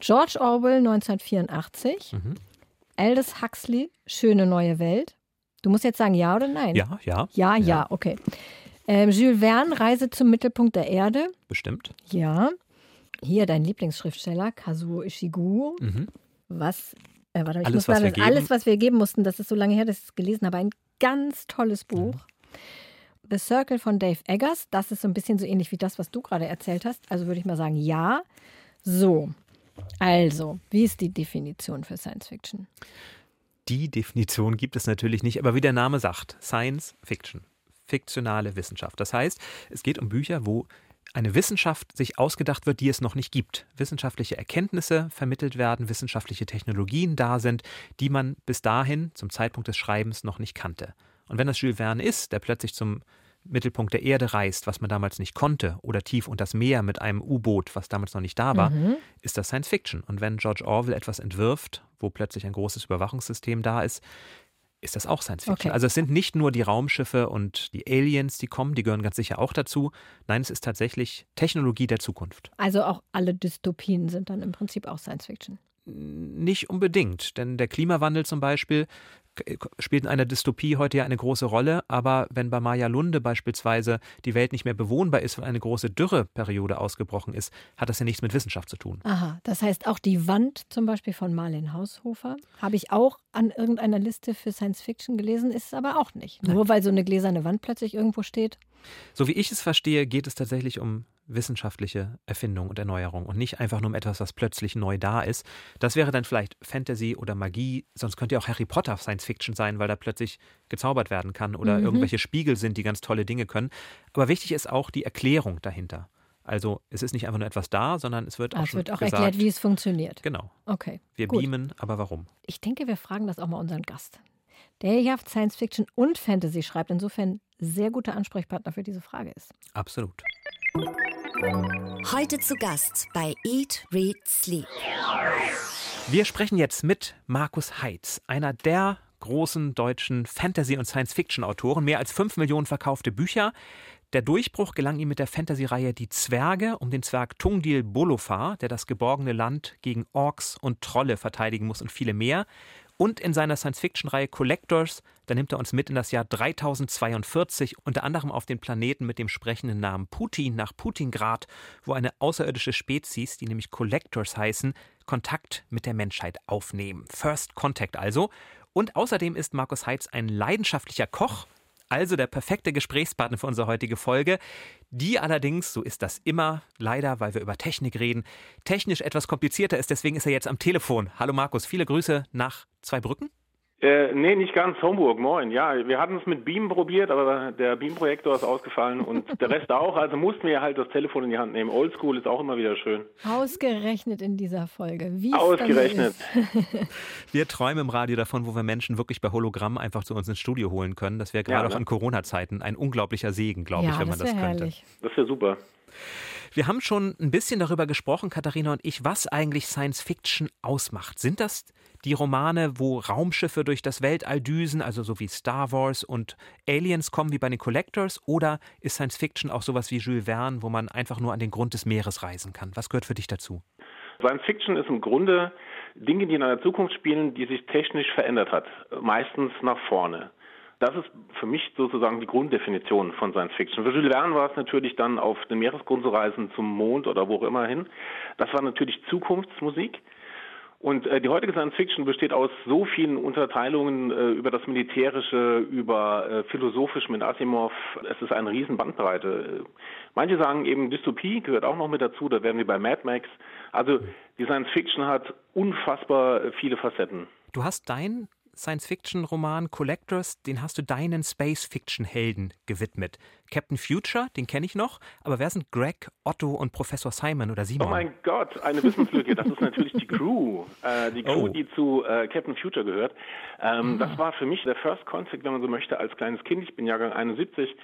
George Orwell 1984, mhm. Aldous Huxley, Schöne neue Welt, Du musst jetzt sagen ja oder nein. Ja, ja. Ja, ja, ja okay. Ähm, Jules Verne, Reise zum Mittelpunkt der Erde. Bestimmt. Ja. Hier dein Lieblingsschriftsteller, Kazuo Ishiguro. Mhm. Was, äh, warte, ich alles, muss was sagen, alles, was wir geben mussten, das ist so lange her, dass ich es gelesen habe. Ein ganz tolles Buch. Mhm. The Circle von Dave Eggers. Das ist so ein bisschen so ähnlich wie das, was du gerade erzählt hast. Also würde ich mal sagen, ja. So. Also, wie ist die Definition für Science Fiction? Die Definition gibt es natürlich nicht, aber wie der Name sagt, Science Fiction, fiktionale Wissenschaft. Das heißt, es geht um Bücher, wo eine Wissenschaft sich ausgedacht wird, die es noch nicht gibt. Wissenschaftliche Erkenntnisse vermittelt werden, wissenschaftliche Technologien da sind, die man bis dahin zum Zeitpunkt des Schreibens noch nicht kannte. Und wenn das Jules Verne ist, der plötzlich zum Mittelpunkt der Erde reist, was man damals nicht konnte, oder tief unter das Meer mit einem U-Boot, was damals noch nicht da war, mhm. ist das Science Fiction. Und wenn George Orwell etwas entwirft, wo plötzlich ein großes Überwachungssystem da ist, ist das auch Science Fiction. Okay. Also es sind nicht nur die Raumschiffe und die Aliens, die kommen, die gehören ganz sicher auch dazu. Nein, es ist tatsächlich Technologie der Zukunft. Also auch alle Dystopien sind dann im Prinzip auch Science Fiction. Nicht unbedingt, denn der Klimawandel zum Beispiel spielt in einer Dystopie heute ja eine große Rolle, aber wenn bei Maya Lunde beispielsweise die Welt nicht mehr bewohnbar ist, weil eine große Dürreperiode ausgebrochen ist, hat das ja nichts mit Wissenschaft zu tun. Aha, das heißt auch die Wand zum Beispiel von Marlene Haushofer habe ich auch an irgendeiner Liste für Science Fiction gelesen, ist es aber auch nicht. Nein. Nur weil so eine gläserne Wand plötzlich irgendwo steht. So wie ich es verstehe, geht es tatsächlich um wissenschaftliche Erfindung und Erneuerung und nicht einfach nur um etwas, was plötzlich neu da ist. Das wäre dann vielleicht Fantasy oder Magie, sonst könnte ja auch Harry Potter Science Fiction sein, weil da plötzlich gezaubert werden kann oder mhm. irgendwelche Spiegel sind, die ganz tolle Dinge können. Aber wichtig ist auch die Erklärung dahinter. Also es ist nicht einfach nur etwas da, sondern es wird auch, ah, es wird auch gesagt, erklärt, wie es funktioniert. Genau. Okay. Wir gut. beamen, aber warum? Ich denke, wir fragen das auch mal unseren Gast, der ja Science Fiction und Fantasy schreibt. Insofern sehr guter Ansprechpartner für diese Frage ist. Absolut. Heute zu Gast bei Eat, Read, Sleep. Wir sprechen jetzt mit Markus Heitz, einer der großen deutschen Fantasy- und Science-Fiction-Autoren. Mehr als fünf Millionen verkaufte Bücher. Der Durchbruch gelang ihm mit der Fantasy-Reihe Die Zwerge um den Zwerg Tungdil Bolofar, der das geborgene Land gegen Orks und Trolle verteidigen muss und viele mehr. Und in seiner Science-Fiction-Reihe Collectors, da nimmt er uns mit in das Jahr 3042, unter anderem auf den Planeten mit dem sprechenden Namen Putin nach Putingrad, wo eine außerirdische Spezies, die nämlich Collectors heißen, Kontakt mit der Menschheit aufnehmen. First Contact also. Und außerdem ist Markus Heitz ein leidenschaftlicher Koch also der perfekte Gesprächspartner für unsere heutige Folge, die allerdings, so ist das immer, leider, weil wir über Technik reden, technisch etwas komplizierter ist. Deswegen ist er jetzt am Telefon. Hallo Markus, viele Grüße nach Zweibrücken. Äh, nee, nicht ganz. Homburg, moin. Ja, wir hatten es mit Beam probiert, aber der Beam-Projektor ist ausgefallen und der Rest auch. Also mussten wir halt das Telefon in die Hand nehmen. Oldschool ist auch immer wieder schön. Ausgerechnet in dieser Folge. Wie Ausgerechnet. wir träumen im Radio davon, wo wir Menschen wirklich bei Hologramm einfach zu uns ins Studio holen können. Das wäre gerade ja, ne? auch in Corona-Zeiten ein unglaublicher Segen, glaube ja, ich, wenn man das, das könnte. Herrlich. Das wäre super. Wir haben schon ein bisschen darüber gesprochen, Katharina und ich, was eigentlich Science Fiction ausmacht. Sind das die Romane, wo Raumschiffe durch das Weltall düsen, also so wie Star Wars und Aliens kommen wie bei den Collectors? Oder ist Science Fiction auch sowas wie Jules Verne, wo man einfach nur an den Grund des Meeres reisen kann? Was gehört für dich dazu? Science Fiction ist im Grunde Dinge, die in einer Zukunft spielen, die sich technisch verändert hat, meistens nach vorne. Das ist für mich sozusagen die Grunddefinition von Science Fiction. Für Jules Verne war es natürlich dann auf den Meeresgrund zu reisen, zum Mond oder wo auch immer hin. Das war natürlich Zukunftsmusik. Und äh, die heutige Science Fiction besteht aus so vielen Unterteilungen äh, über das Militärische, über äh, philosophisch mit Asimov. Es ist eine riesen Bandbreite. Manche sagen eben Dystopie gehört auch noch mit dazu. Da werden wir bei Mad Max. Also die Science Fiction hat unfassbar viele Facetten. Du hast dein Science-Fiction-Roman Collectors, den hast du deinen Space-Fiction-Helden gewidmet. Captain Future, den kenne ich noch, aber wer sind Greg, Otto und Professor Simon oder Simon? Oh mein Gott, eine Wissenslücke. Das ist natürlich die Crew, äh, die Crew, oh. die zu äh, Captain Future gehört. Ähm. Das war für mich der First Contact, wenn man so möchte, als kleines Kind. Ich bin Jahrgang 71.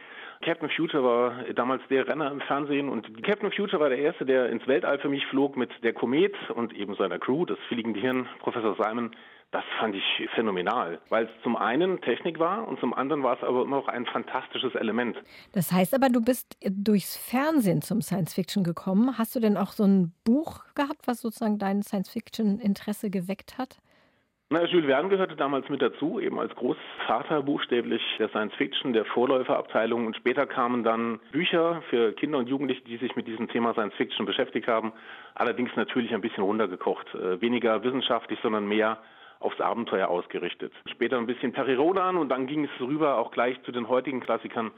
Captain Future war damals der Renner im Fernsehen und Captain Future war der erste, der ins Weltall für mich flog mit der Komet und eben seiner Crew, das fliegende Hirn, Professor Simon. Das fand ich phänomenal, weil es zum einen Technik war und zum anderen war es aber immer auch ein fantastisches Element. Das heißt aber, du bist durchs Fernsehen zum Science Fiction gekommen. Hast du denn auch so ein Buch gehabt, was sozusagen dein Science Fiction Interesse geweckt hat? Na, Jules Verne gehörte damals mit dazu, eben als Großvater buchstäblich der Science Fiction, der Vorläuferabteilung. Und später kamen dann Bücher für Kinder und Jugendliche, die sich mit diesem Thema Science Fiction beschäftigt haben. Allerdings natürlich ein bisschen runtergekocht. Äh, weniger wissenschaftlich, sondern mehr aufs Abenteuer ausgerichtet. Später ein bisschen Perry Rodan und dann ging es rüber auch gleich zu den heutigen Klassikern.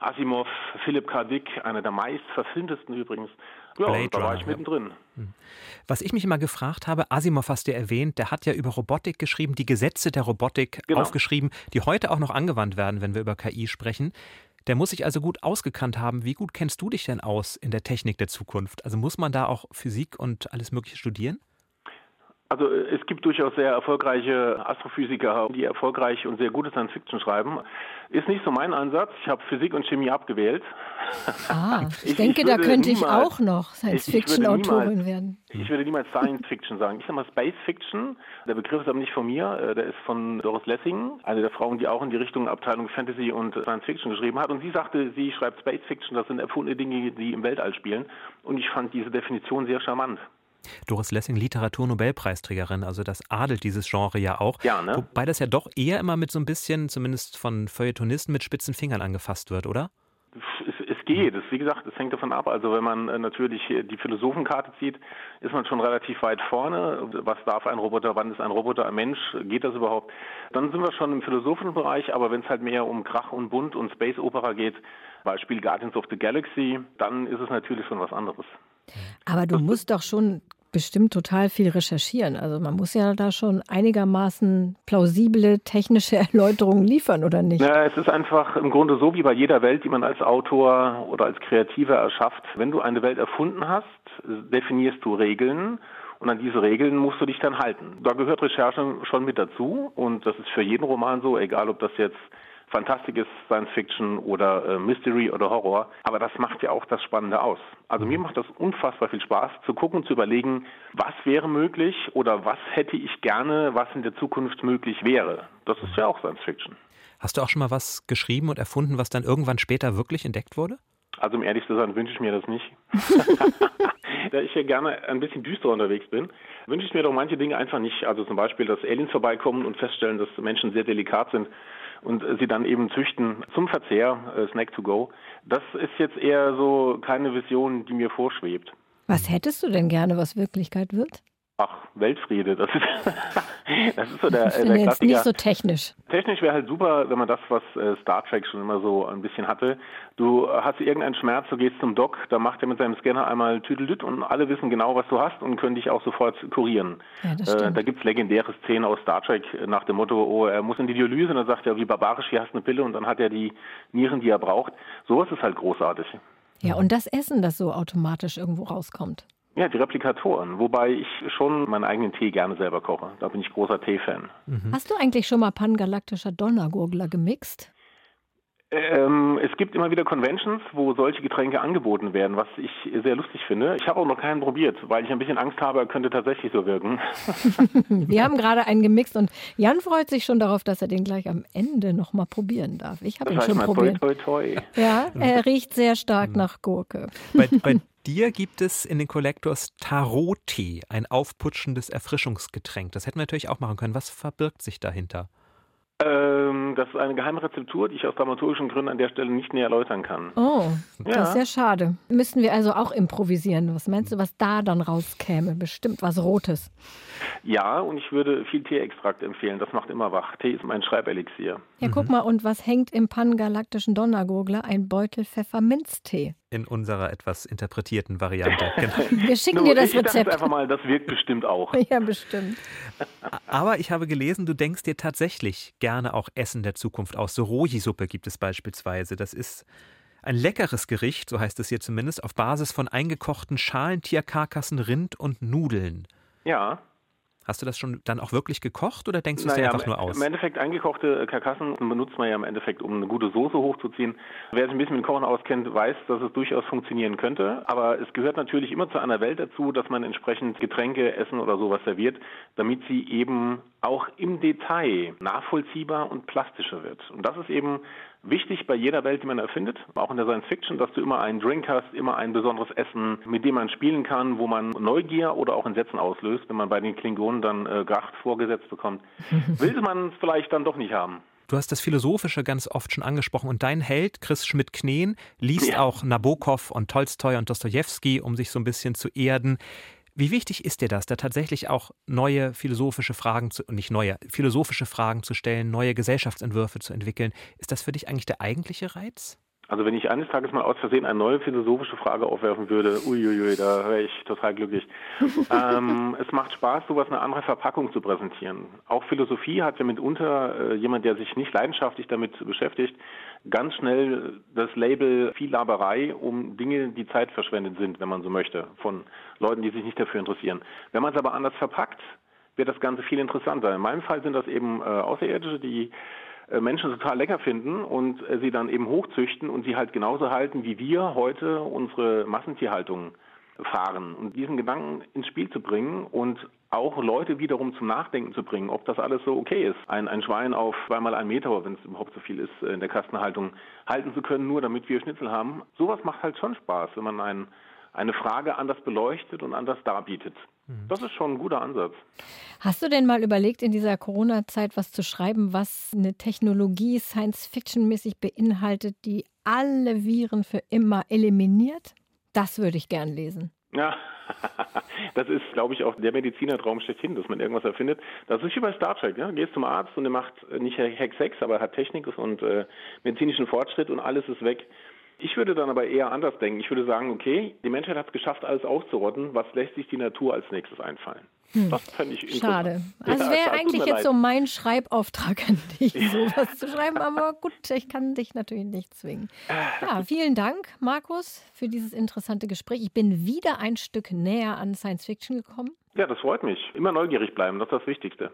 Asimov, Philipp K. Dick, einer der meist verfilmtesten übrigens. Ja, Blade da war ich mittendrin. Hm. Was ich mich immer gefragt habe, Asimov hast du erwähnt, der hat ja über Robotik geschrieben, die Gesetze der Robotik genau. aufgeschrieben, die heute auch noch angewandt werden, wenn wir über KI sprechen. Der muss sich also gut ausgekannt haben. Wie gut kennst du dich denn aus in der Technik der Zukunft? Also muss man da auch Physik und alles Mögliche studieren? Also es gibt durchaus sehr erfolgreiche Astrophysiker, die erfolgreich und sehr gute Science Fiction schreiben. Ist nicht so mein Ansatz. Ich habe Physik und Chemie abgewählt. Ah, ich, ich denke, ich da könnte niemals, ich auch noch Science Fiction Autorin werden. Ich würde niemals Science Fiction sagen. Ich sage mal Space Fiction. Der Begriff ist aber nicht von mir. Äh, der ist von Doris Lessing, eine der Frauen, die auch in die Richtung Abteilung Fantasy und Science Fiction geschrieben hat. Und sie sagte, sie schreibt Space Fiction. Das sind erfundene Dinge, die im Weltall spielen. Und ich fand diese Definition sehr charmant. Doris Lessing, Literaturnobelpreisträgerin, also das adelt dieses Genre ja auch. Ja, ne? Wobei das ja doch eher immer mit so ein bisschen, zumindest von Feuilletonisten, mit spitzen Fingern angefasst wird, oder? Es, es geht. Es, wie gesagt, es hängt davon ab. Also wenn man äh, natürlich die Philosophenkarte zieht, ist man schon relativ weit vorne. Was darf ein Roboter? Wann ist ein Roboter ein Mensch? Geht das überhaupt? Dann sind wir schon im philosophischen Bereich. Aber wenn es halt mehr um Krach und Bunt und Space Opera geht, Beispiel Guardians of the Galaxy, dann ist es natürlich schon was anderes. Aber du musst doch schon bestimmt total viel recherchieren. Also man muss ja da schon einigermaßen plausible technische Erläuterungen liefern, oder nicht? Ja, es ist einfach im Grunde so wie bei jeder Welt, die man als Autor oder als Kreativer erschafft. Wenn du eine Welt erfunden hast, definierst du Regeln und an diese Regeln musst du dich dann halten. Da gehört Recherche schon mit dazu und das ist für jeden Roman so, egal ob das jetzt Fantastik ist Science Fiction oder äh, Mystery oder Horror. Aber das macht ja auch das Spannende aus. Also mir macht das unfassbar viel Spaß, zu gucken und zu überlegen, was wäre möglich oder was hätte ich gerne, was in der Zukunft möglich wäre. Das ist ja auch Science Fiction. Hast du auch schon mal was geschrieben und erfunden, was dann irgendwann später wirklich entdeckt wurde? Also um ehrlich zu sein, wünsche ich mir das nicht. da ich ja gerne ein bisschen düster unterwegs bin, wünsche ich mir doch manche Dinge einfach nicht. Also zum Beispiel, dass Aliens vorbeikommen und feststellen, dass Menschen sehr delikat sind und sie dann eben züchten zum Verzehr, äh, Snack to go. Das ist jetzt eher so keine Vision, die mir vorschwebt. Was hättest du denn gerne, was Wirklichkeit wird? Ach, Weltfriede, das ist, das ist so der, ich äh, der jetzt nicht so technisch. Technisch wäre halt super, wenn man das, was äh, Star Trek schon immer so ein bisschen hatte. Du hast irgendeinen Schmerz, du gehst zum Doc, da macht er mit seinem Scanner einmal Tüdelüt und alle wissen genau, was du hast und können dich auch sofort kurieren. Ja, äh, da gibt's legendäre Szenen aus Star Trek nach dem Motto, oh, er muss in die Dialyse und dann sagt er, wie barbarisch, hier hast du eine Pille und dann hat er die Nieren, die er braucht. Sowas ist halt großartig. Ja, und das Essen, das so automatisch irgendwo rauskommt. Ja, die Replikatoren. Wobei ich schon meinen eigenen Tee gerne selber koche. Da bin ich großer Tee-Fan. Mhm. Hast du eigentlich schon mal pangalaktischer Donnergurgler gemixt? Ähm, es gibt immer wieder Conventions, wo solche Getränke angeboten werden, was ich sehr lustig finde. Ich habe auch noch keinen probiert, weil ich ein bisschen Angst habe, er könnte tatsächlich so wirken. Wir haben gerade einen gemixt und Jan freut sich schon darauf, dass er den gleich am Ende nochmal probieren darf. Ich habe ihn schon mal, probiert. Toi, toi, toi. Ja, er riecht sehr stark mhm. nach Gurke. Bei, bei dir gibt es in den Collectors Tarot-Tee, ein aufputschendes Erfrischungsgetränk. Das hätten wir natürlich auch machen können. Was verbirgt sich dahinter? Ähm, das ist eine geheime Rezeptur, die ich aus dramaturgischen Gründen an der Stelle nicht näher erläutern kann. Oh, das ja. ist ja schade. Müssten wir also auch improvisieren. Was meinst du, was da dann rauskäme? Bestimmt was Rotes. Ja, und ich würde viel Teeextrakt empfehlen. Das macht immer wach. Tee ist mein Schreibelixier. Ja, mhm. guck mal, und was hängt im pangalaktischen Donnergurgler? Ein Beutel Pfefferminztee. In unserer etwas interpretierten Variante. Genau. Wir schicken dir das ich Rezept. einfach mal, das wirkt bestimmt auch. Ja, bestimmt. Aber ich habe gelesen, du denkst dir tatsächlich gerne auch Essen der Zukunft aus. So Roji-Suppe gibt es beispielsweise. Das ist ein leckeres Gericht, so heißt es hier zumindest, auf Basis von eingekochten Schalentierkarkassen, Rind und Nudeln. Ja. Hast du das schon dann auch wirklich gekocht oder denkst du es naja, dir einfach nur aus? Im Endeffekt eingekochte Karkassen benutzt man ja im Endeffekt, um eine gute Soße hochzuziehen. Wer sich ein bisschen mit Kochen auskennt, weiß, dass es durchaus funktionieren könnte. Aber es gehört natürlich immer zu einer Welt dazu, dass man entsprechend Getränke, Essen oder sowas serviert, damit sie eben auch im Detail nachvollziehbar und plastischer wird. Und das ist eben wichtig bei jeder Welt, die man erfindet, auch in der Science Fiction, dass du immer einen Drink hast, immer ein besonderes Essen, mit dem man spielen kann, wo man Neugier oder auch Entsetzen auslöst, wenn man bei den Klingonen dann äh, Gracht vorgesetzt bekommt. Will man es vielleicht dann doch nicht haben. Du hast das Philosophische ganz oft schon angesprochen und dein Held, Chris Schmidt-Kneen, liest ja. auch Nabokov und Tolstoi und Dostoevsky, um sich so ein bisschen zu erden. Wie wichtig ist dir das, da tatsächlich auch neue philosophische Fragen zu, nicht neue, philosophische Fragen zu stellen, neue Gesellschaftsentwürfe zu entwickeln? Ist das für dich eigentlich der eigentliche Reiz? Also wenn ich eines Tages mal aus Versehen eine neue philosophische Frage aufwerfen würde, uiuiui, da wäre ich total glücklich. ähm, es macht Spaß, sowas eine andere Verpackung zu präsentieren. Auch Philosophie hat ja mitunter äh, jemand, der sich nicht leidenschaftlich damit beschäftigt, ganz schnell das Label viel Laberei um Dinge, die Zeit verschwendet sind, wenn man so möchte, von Leuten, die sich nicht dafür interessieren. Wenn man es aber anders verpackt, wird das Ganze viel interessanter. In meinem Fall sind das eben äh, Außerirdische, die Menschen total lecker finden und äh, sie dann eben hochzüchten und sie halt genauso halten, wie wir heute unsere Massentierhaltung fahren. Und diesen Gedanken ins Spiel zu bringen und auch Leute wiederum zum Nachdenken zu bringen, ob das alles so okay ist. Ein, ein Schwein auf zweimal ein Meter, wenn es überhaupt so viel ist, in der Kastenhaltung halten zu können, nur damit wir Schnitzel haben. Sowas macht halt schon Spaß, wenn man ein, eine Frage anders beleuchtet und anders darbietet. Mhm. Das ist schon ein guter Ansatz. Hast du denn mal überlegt, in dieser Corona-Zeit was zu schreiben, was eine Technologie Science-Fiction-mäßig beinhaltet, die alle Viren für immer eliminiert? Das würde ich gern lesen. Ja, das ist, glaube ich, auch der Medizinertraum schlechthin, dass man irgendwas erfindet. Das ist wie bei Star Trek. Ja? Du gehst zum Arzt und der macht nicht Hex Hex, aber hat Technik und äh, medizinischen Fortschritt und alles ist weg. Ich würde dann aber eher anders denken. Ich würde sagen, okay, die Menschheit hat es geschafft, alles auszurotten. Was lässt sich die Natur als nächstes einfallen? Hm. Das fände ich Schade. Also ja, wäre eigentlich jetzt so mein Schreibauftrag an dich, sowas zu schreiben. Aber gut, ich kann dich natürlich nicht zwingen. Ja, vielen Dank, Markus, für dieses interessante Gespräch. Ich bin wieder ein Stück näher an Science Fiction gekommen. Ja, das freut mich. Immer neugierig bleiben, das ist das Wichtigste.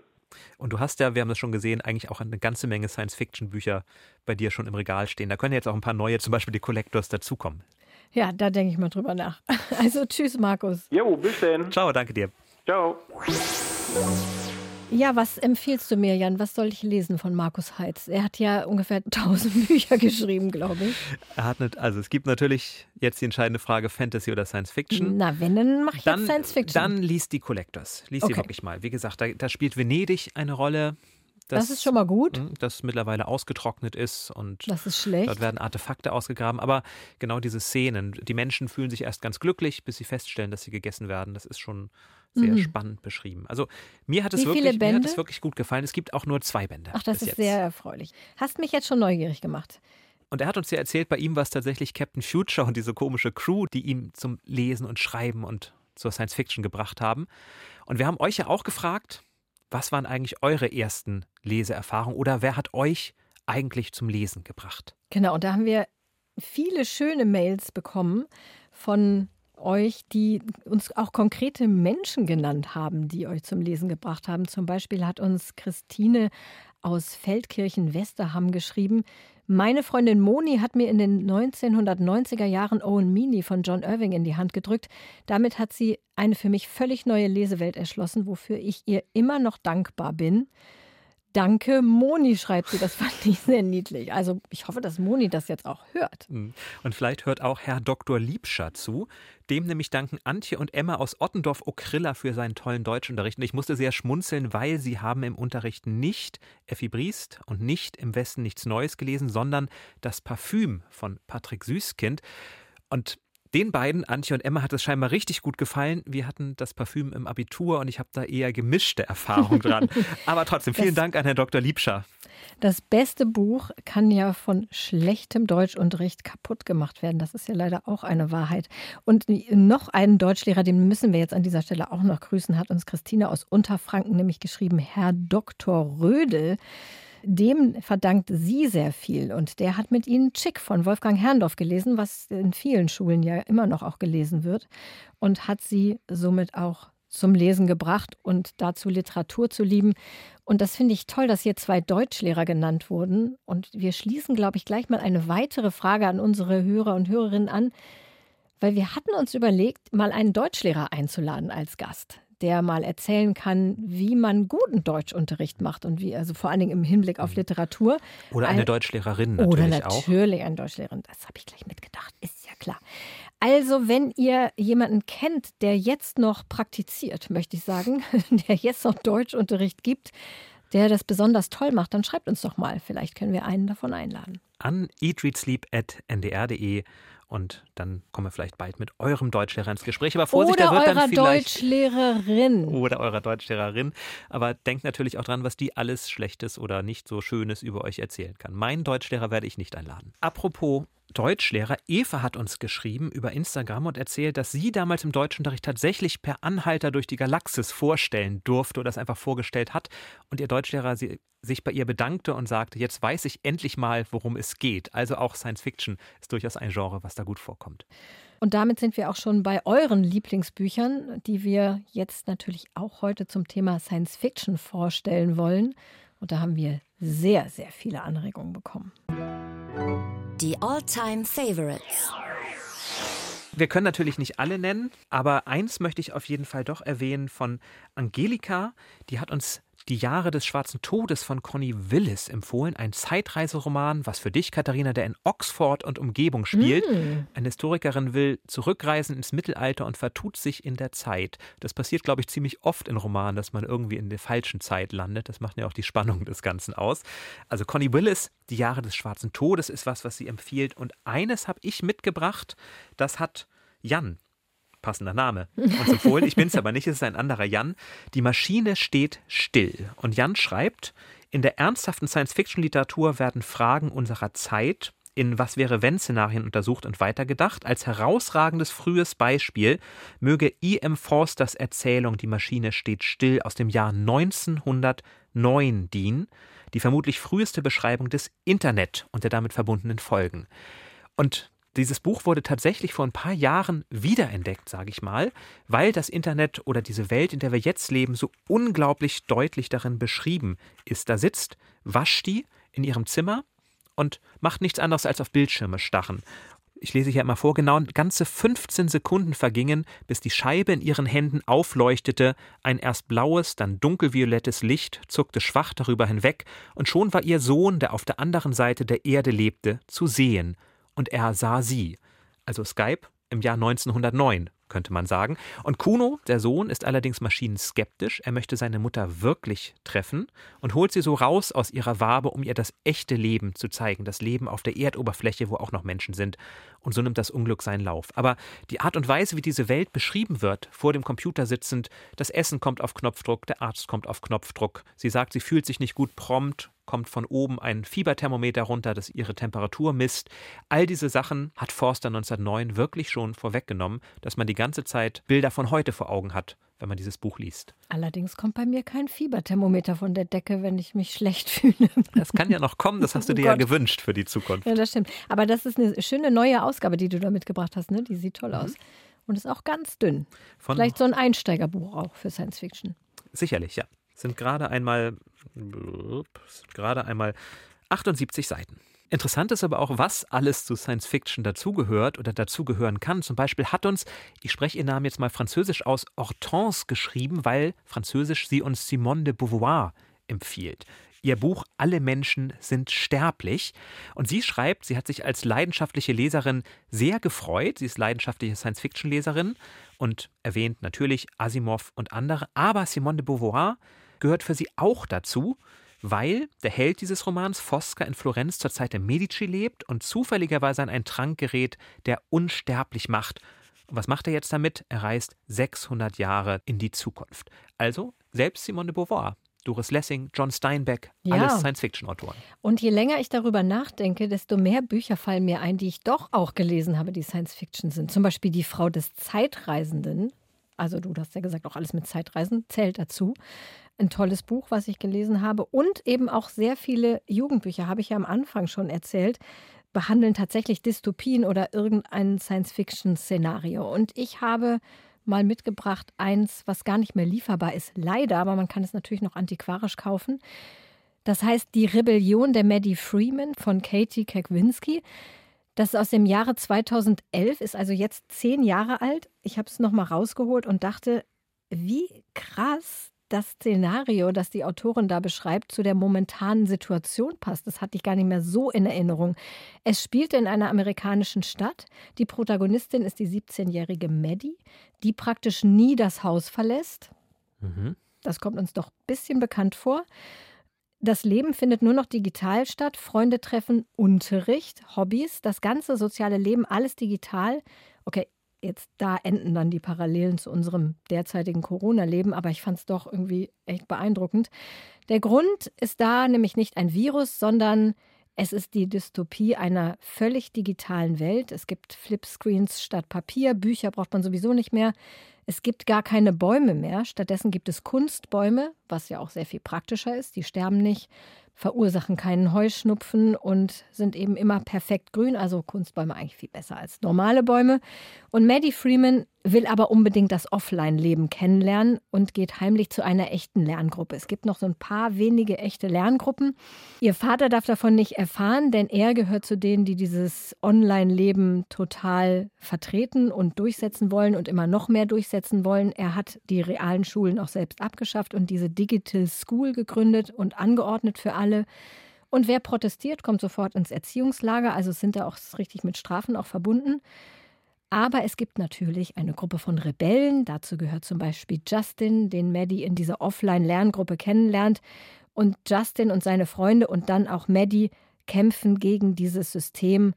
Und du hast ja, wir haben das schon gesehen, eigentlich auch eine ganze Menge Science-Fiction-Bücher bei dir schon im Regal stehen. Da können jetzt auch ein paar neue, zum Beispiel die Collectors, dazukommen. Ja, da denke ich mal drüber nach. Also tschüss, Markus. Jo, bis dann. Ciao, danke dir. Ciao. Ja, was empfiehlst du mir, Jan? Was soll ich lesen von Markus Heitz? Er hat ja ungefähr 1000 Bücher geschrieben, glaube ich. Er hat nicht, also es gibt natürlich jetzt die entscheidende Frage Fantasy oder Science Fiction. Na, wenn, dann mache ich dann, jetzt Science Fiction. Dann liest die Collectors. Lies okay. sie wirklich mal. Wie gesagt, da, da spielt Venedig eine Rolle. Das, das, ist schon mal gut. Hm, das mittlerweile ausgetrocknet ist und das ist schlecht. dort werden Artefakte ausgegraben. Aber genau diese Szenen, die Menschen fühlen sich erst ganz glücklich, bis sie feststellen, dass sie gegessen werden. Das ist schon sehr mhm. spannend beschrieben. Also mir hat, es wirklich, mir hat es wirklich gut gefallen. Es gibt auch nur zwei Bände. Ach, das ist jetzt. sehr erfreulich. Hast mich jetzt schon neugierig gemacht. Und er hat uns ja erzählt, bei ihm war es tatsächlich Captain Future und diese komische Crew, die ihn zum Lesen und Schreiben und zur Science Fiction gebracht haben. Und wir haben euch ja auch gefragt, was waren eigentlich eure ersten Leseerfahrungen oder wer hat euch eigentlich zum Lesen gebracht? Genau, und da haben wir viele schöne Mails bekommen von euch, die uns auch konkrete Menschen genannt haben, die euch zum Lesen gebracht haben. Zum Beispiel hat uns Christine aus Feldkirchen-Westerham geschrieben. Meine Freundin Moni hat mir in den 1990er Jahren Owen Meany von John Irving in die Hand gedrückt. Damit hat sie eine für mich völlig neue Lesewelt erschlossen, wofür ich ihr immer noch dankbar bin. Danke, Moni, schreibt sie. Das fand ich sehr niedlich. Also ich hoffe, dass Moni das jetzt auch hört. Hm. Und vielleicht hört auch Herr Dr. Liebscher zu. Dem nämlich danken Antje und Emma aus Ottendorf-Okrilla für seinen tollen Deutschunterricht. Und ich musste sehr schmunzeln, weil sie haben im Unterricht nicht Effi Briest und nicht im Westen nichts Neues gelesen, sondern das Parfüm von Patrick Süßkind. Und den beiden, Antje und Emma, hat es scheinbar richtig gut gefallen. Wir hatten das Parfüm im Abitur und ich habe da eher gemischte Erfahrungen dran. Aber trotzdem, vielen das, Dank an Herrn Dr. Liebscher. Das beste Buch kann ja von schlechtem Deutschunterricht kaputt gemacht werden. Das ist ja leider auch eine Wahrheit. Und noch einen Deutschlehrer, den müssen wir jetzt an dieser Stelle auch noch grüßen, hat uns Christine aus Unterfranken nämlich geschrieben, Herr Dr. Rödel. Dem verdankt sie sehr viel. Und der hat mit ihnen Chick von Wolfgang Herrndorf gelesen, was in vielen Schulen ja immer noch auch gelesen wird. Und hat sie somit auch zum Lesen gebracht und dazu Literatur zu lieben. Und das finde ich toll, dass hier zwei Deutschlehrer genannt wurden. Und wir schließen, glaube ich, gleich mal eine weitere Frage an unsere Hörer und Hörerinnen an, weil wir hatten uns überlegt, mal einen Deutschlehrer einzuladen als Gast der mal erzählen kann, wie man guten Deutschunterricht macht und wie, also vor allen Dingen im Hinblick auf mhm. Literatur. Oder eine Ein, Deutschlehrerin natürlich Oder natürlich auch. eine Deutschlehrerin, das habe ich gleich mitgedacht, ist ja klar. Also, wenn ihr jemanden kennt, der jetzt noch praktiziert, möchte ich sagen, der jetzt noch Deutschunterricht gibt, der das besonders toll macht, dann schreibt uns doch mal. Vielleicht können wir einen davon einladen. An eatreadsleep.ndr.de und dann kommen wir vielleicht bald mit eurem Deutschlehrer ins Gespräch. Aber Vorsicht, oder der wird eurer dann vielleicht Deutschlehrerin. Oder eurer Deutschlehrerin. Aber denkt natürlich auch dran, was die alles Schlechtes oder nicht so Schönes über euch erzählen kann. Meinen Deutschlehrer werde ich nicht einladen. Apropos Deutschlehrer Eva hat uns geschrieben über Instagram und erzählt, dass sie damals im Deutschunterricht tatsächlich per Anhalter durch die Galaxis vorstellen durfte oder das einfach vorgestellt hat und ihr Deutschlehrer sie, sich bei ihr bedankte und sagte, jetzt weiß ich endlich mal, worum es geht. Also auch Science Fiction ist durchaus ein Genre, was da gut vorkommt. Und damit sind wir auch schon bei euren Lieblingsbüchern, die wir jetzt natürlich auch heute zum Thema Science Fiction vorstellen wollen. Und da haben wir sehr, sehr viele Anregungen bekommen. Die All-Time Favorites. Wir können natürlich nicht alle nennen, aber eins möchte ich auf jeden Fall doch erwähnen von Angelika. Die hat uns Die Jahre des schwarzen Todes von Connie Willis empfohlen. Ein Zeitreiseroman, was für dich, Katharina, der in Oxford und Umgebung spielt. Mm. Eine Historikerin will zurückreisen ins Mittelalter und vertut sich in der Zeit. Das passiert, glaube ich, ziemlich oft in Romanen, dass man irgendwie in der falschen Zeit landet. Das macht ja auch die Spannung des Ganzen aus. Also Connie Willis, Die Jahre des schwarzen Todes ist was, was sie empfiehlt. Und eines habe ich mitgebracht, das hat Jan passender Name, uns empfohlen. Ich bin es aber nicht, es ist ein anderer Jan. Die Maschine steht still. Und Jan schreibt, in der ernsthaften Science-Fiction-Literatur werden Fragen unserer Zeit in Was wäre wenn Szenarien untersucht und weitergedacht. Als herausragendes frühes Beispiel möge E.M. Forsters Erzählung Die Maschine steht still aus dem Jahr 1909 dienen, die vermutlich früheste Beschreibung des Internet und der damit verbundenen Folgen. Und dieses Buch wurde tatsächlich vor ein paar Jahren wiederentdeckt, sage ich mal, weil das Internet oder diese Welt, in der wir jetzt leben, so unglaublich deutlich darin beschrieben ist. Da sitzt Vashti in ihrem Zimmer und macht nichts anderes als auf Bildschirme starren. Ich lese hier immer vor, genau ganze 15 Sekunden vergingen, bis die Scheibe in ihren Händen aufleuchtete, ein erst blaues, dann dunkelviolettes Licht zuckte schwach darüber hinweg, und schon war ihr Sohn, der auf der anderen Seite der Erde lebte, zu sehen, und er sah sie. Also Skype im Jahr 1909, könnte man sagen. Und Kuno, der Sohn, ist allerdings maschinenskeptisch. Er möchte seine Mutter wirklich treffen und holt sie so raus aus ihrer Wabe, um ihr das echte Leben zu zeigen. Das Leben auf der Erdoberfläche, wo auch noch Menschen sind. Und so nimmt das Unglück seinen Lauf. Aber die Art und Weise, wie diese Welt beschrieben wird, vor dem Computer sitzend, das Essen kommt auf Knopfdruck, der Arzt kommt auf Knopfdruck. Sie sagt, sie fühlt sich nicht gut prompt, kommt von oben ein Fieberthermometer runter, das ihre Temperatur misst. All diese Sachen hat Forster 1909 wirklich schon vorweggenommen, dass man die ganze Zeit Bilder von heute vor Augen hat, wenn man dieses Buch liest. Allerdings kommt bei mir kein Fieberthermometer von der Decke, wenn ich mich schlecht fühle. Das kann ja noch kommen, das hast du oh dir ja gewünscht für die Zukunft. Ja, das stimmt. Aber das ist eine schöne neue Ausgabe, die du da mitgebracht hast. Ne? Die sieht toll mhm. aus. Und ist auch ganz dünn. Von Vielleicht so ein Einsteigerbuch auch für Science Fiction. Sicherlich, ja sind gerade einmal, gerade einmal 78 Seiten. Interessant ist aber auch, was alles zu Science Fiction dazugehört oder dazugehören kann. Zum Beispiel hat uns, ich spreche ihren Namen jetzt mal französisch aus, Hortense geschrieben, weil französisch sie uns Simone de Beauvoir empfiehlt. Ihr Buch Alle Menschen sind sterblich. Und sie schreibt, sie hat sich als leidenschaftliche Leserin sehr gefreut. Sie ist leidenschaftliche Science-Fiction-Leserin und erwähnt natürlich Asimov und andere. Aber Simone de Beauvoir gehört für sie auch dazu, weil der Held dieses Romans, Fosca, in Florenz zur Zeit der Medici lebt und zufälligerweise an einen Trank gerät, der unsterblich macht. Und was macht er jetzt damit? Er reist 600 Jahre in die Zukunft. Also selbst Simone de Beauvoir Doris Lessing, John Steinbeck, ja. alles Science-Fiction-Autoren. Und je länger ich darüber nachdenke, desto mehr Bücher fallen mir ein, die ich doch auch gelesen habe, die Science-Fiction sind. Zum Beispiel Die Frau des Zeitreisenden. Also du hast ja gesagt, auch alles mit Zeitreisen zählt dazu ein tolles Buch, was ich gelesen habe. Und eben auch sehr viele Jugendbücher, habe ich ja am Anfang schon erzählt, behandeln tatsächlich Dystopien oder irgendein Science-Fiction-Szenario. Und ich habe mal mitgebracht eins, was gar nicht mehr lieferbar ist, leider, aber man kann es natürlich noch antiquarisch kaufen. Das heißt Die Rebellion der Maddie Freeman von Katie Kekwinski. Das ist aus dem Jahre 2011, ist also jetzt zehn Jahre alt. Ich habe es nochmal rausgeholt und dachte, wie krass das Szenario, das die Autorin da beschreibt, zu der momentanen Situation passt. Das hatte ich gar nicht mehr so in Erinnerung. Es spielt in einer amerikanischen Stadt. Die Protagonistin ist die 17-jährige Maddie, die praktisch nie das Haus verlässt. Mhm. Das kommt uns doch ein bisschen bekannt vor. Das Leben findet nur noch digital statt. Freunde treffen, Unterricht, Hobbys, das ganze soziale Leben, alles digital. Okay, jetzt da enden dann die Parallelen zu unserem derzeitigen Corona-Leben, aber ich fand es doch irgendwie echt beeindruckend. Der Grund ist da nämlich nicht ein Virus, sondern es ist die Dystopie einer völlig digitalen Welt. Es gibt Flipscreens statt Papier, Bücher braucht man sowieso nicht mehr. Es gibt gar keine Bäume mehr. Stattdessen gibt es Kunstbäume, was ja auch sehr viel praktischer ist. Die sterben nicht. Verursachen keinen Heuschnupfen und sind eben immer perfekt grün, also Kunstbäume eigentlich viel besser als normale Bäume. Und Maddie Freeman will aber unbedingt das Offline-Leben kennenlernen und geht heimlich zu einer echten Lerngruppe. Es gibt noch so ein paar wenige echte Lerngruppen. Ihr Vater darf davon nicht erfahren, denn er gehört zu denen, die dieses Online-Leben total vertreten und durchsetzen wollen und immer noch mehr durchsetzen wollen. Er hat die realen Schulen auch selbst abgeschafft und diese Digital School gegründet und angeordnet für alle. Und wer protestiert, kommt sofort ins Erziehungslager. Also sind da auch richtig mit Strafen auch verbunden. Aber es gibt natürlich eine Gruppe von Rebellen. Dazu gehört zum Beispiel Justin, den Maddie in dieser Offline-Lerngruppe kennenlernt. Und Justin und seine Freunde und dann auch Maddie kämpfen gegen dieses System.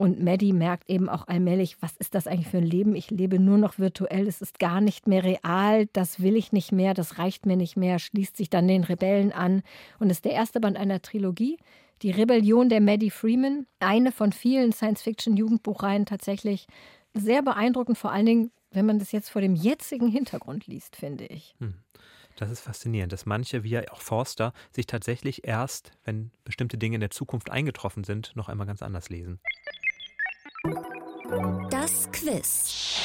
Und Maddie merkt eben auch allmählich, was ist das eigentlich für ein Leben? Ich lebe nur noch virtuell, es ist gar nicht mehr real, das will ich nicht mehr, das reicht mir nicht mehr, schließt sich dann den Rebellen an und ist der erste Band einer Trilogie. Die Rebellion der Maddie Freeman, eine von vielen Science-Fiction-Jugendbuchreihen tatsächlich sehr beeindruckend, vor allen Dingen, wenn man das jetzt vor dem jetzigen Hintergrund liest, finde ich. Hm. Das ist faszinierend, dass manche, wie auch Forster, sich tatsächlich erst, wenn bestimmte Dinge in der Zukunft eingetroffen sind, noch einmal ganz anders lesen. Das Quiz.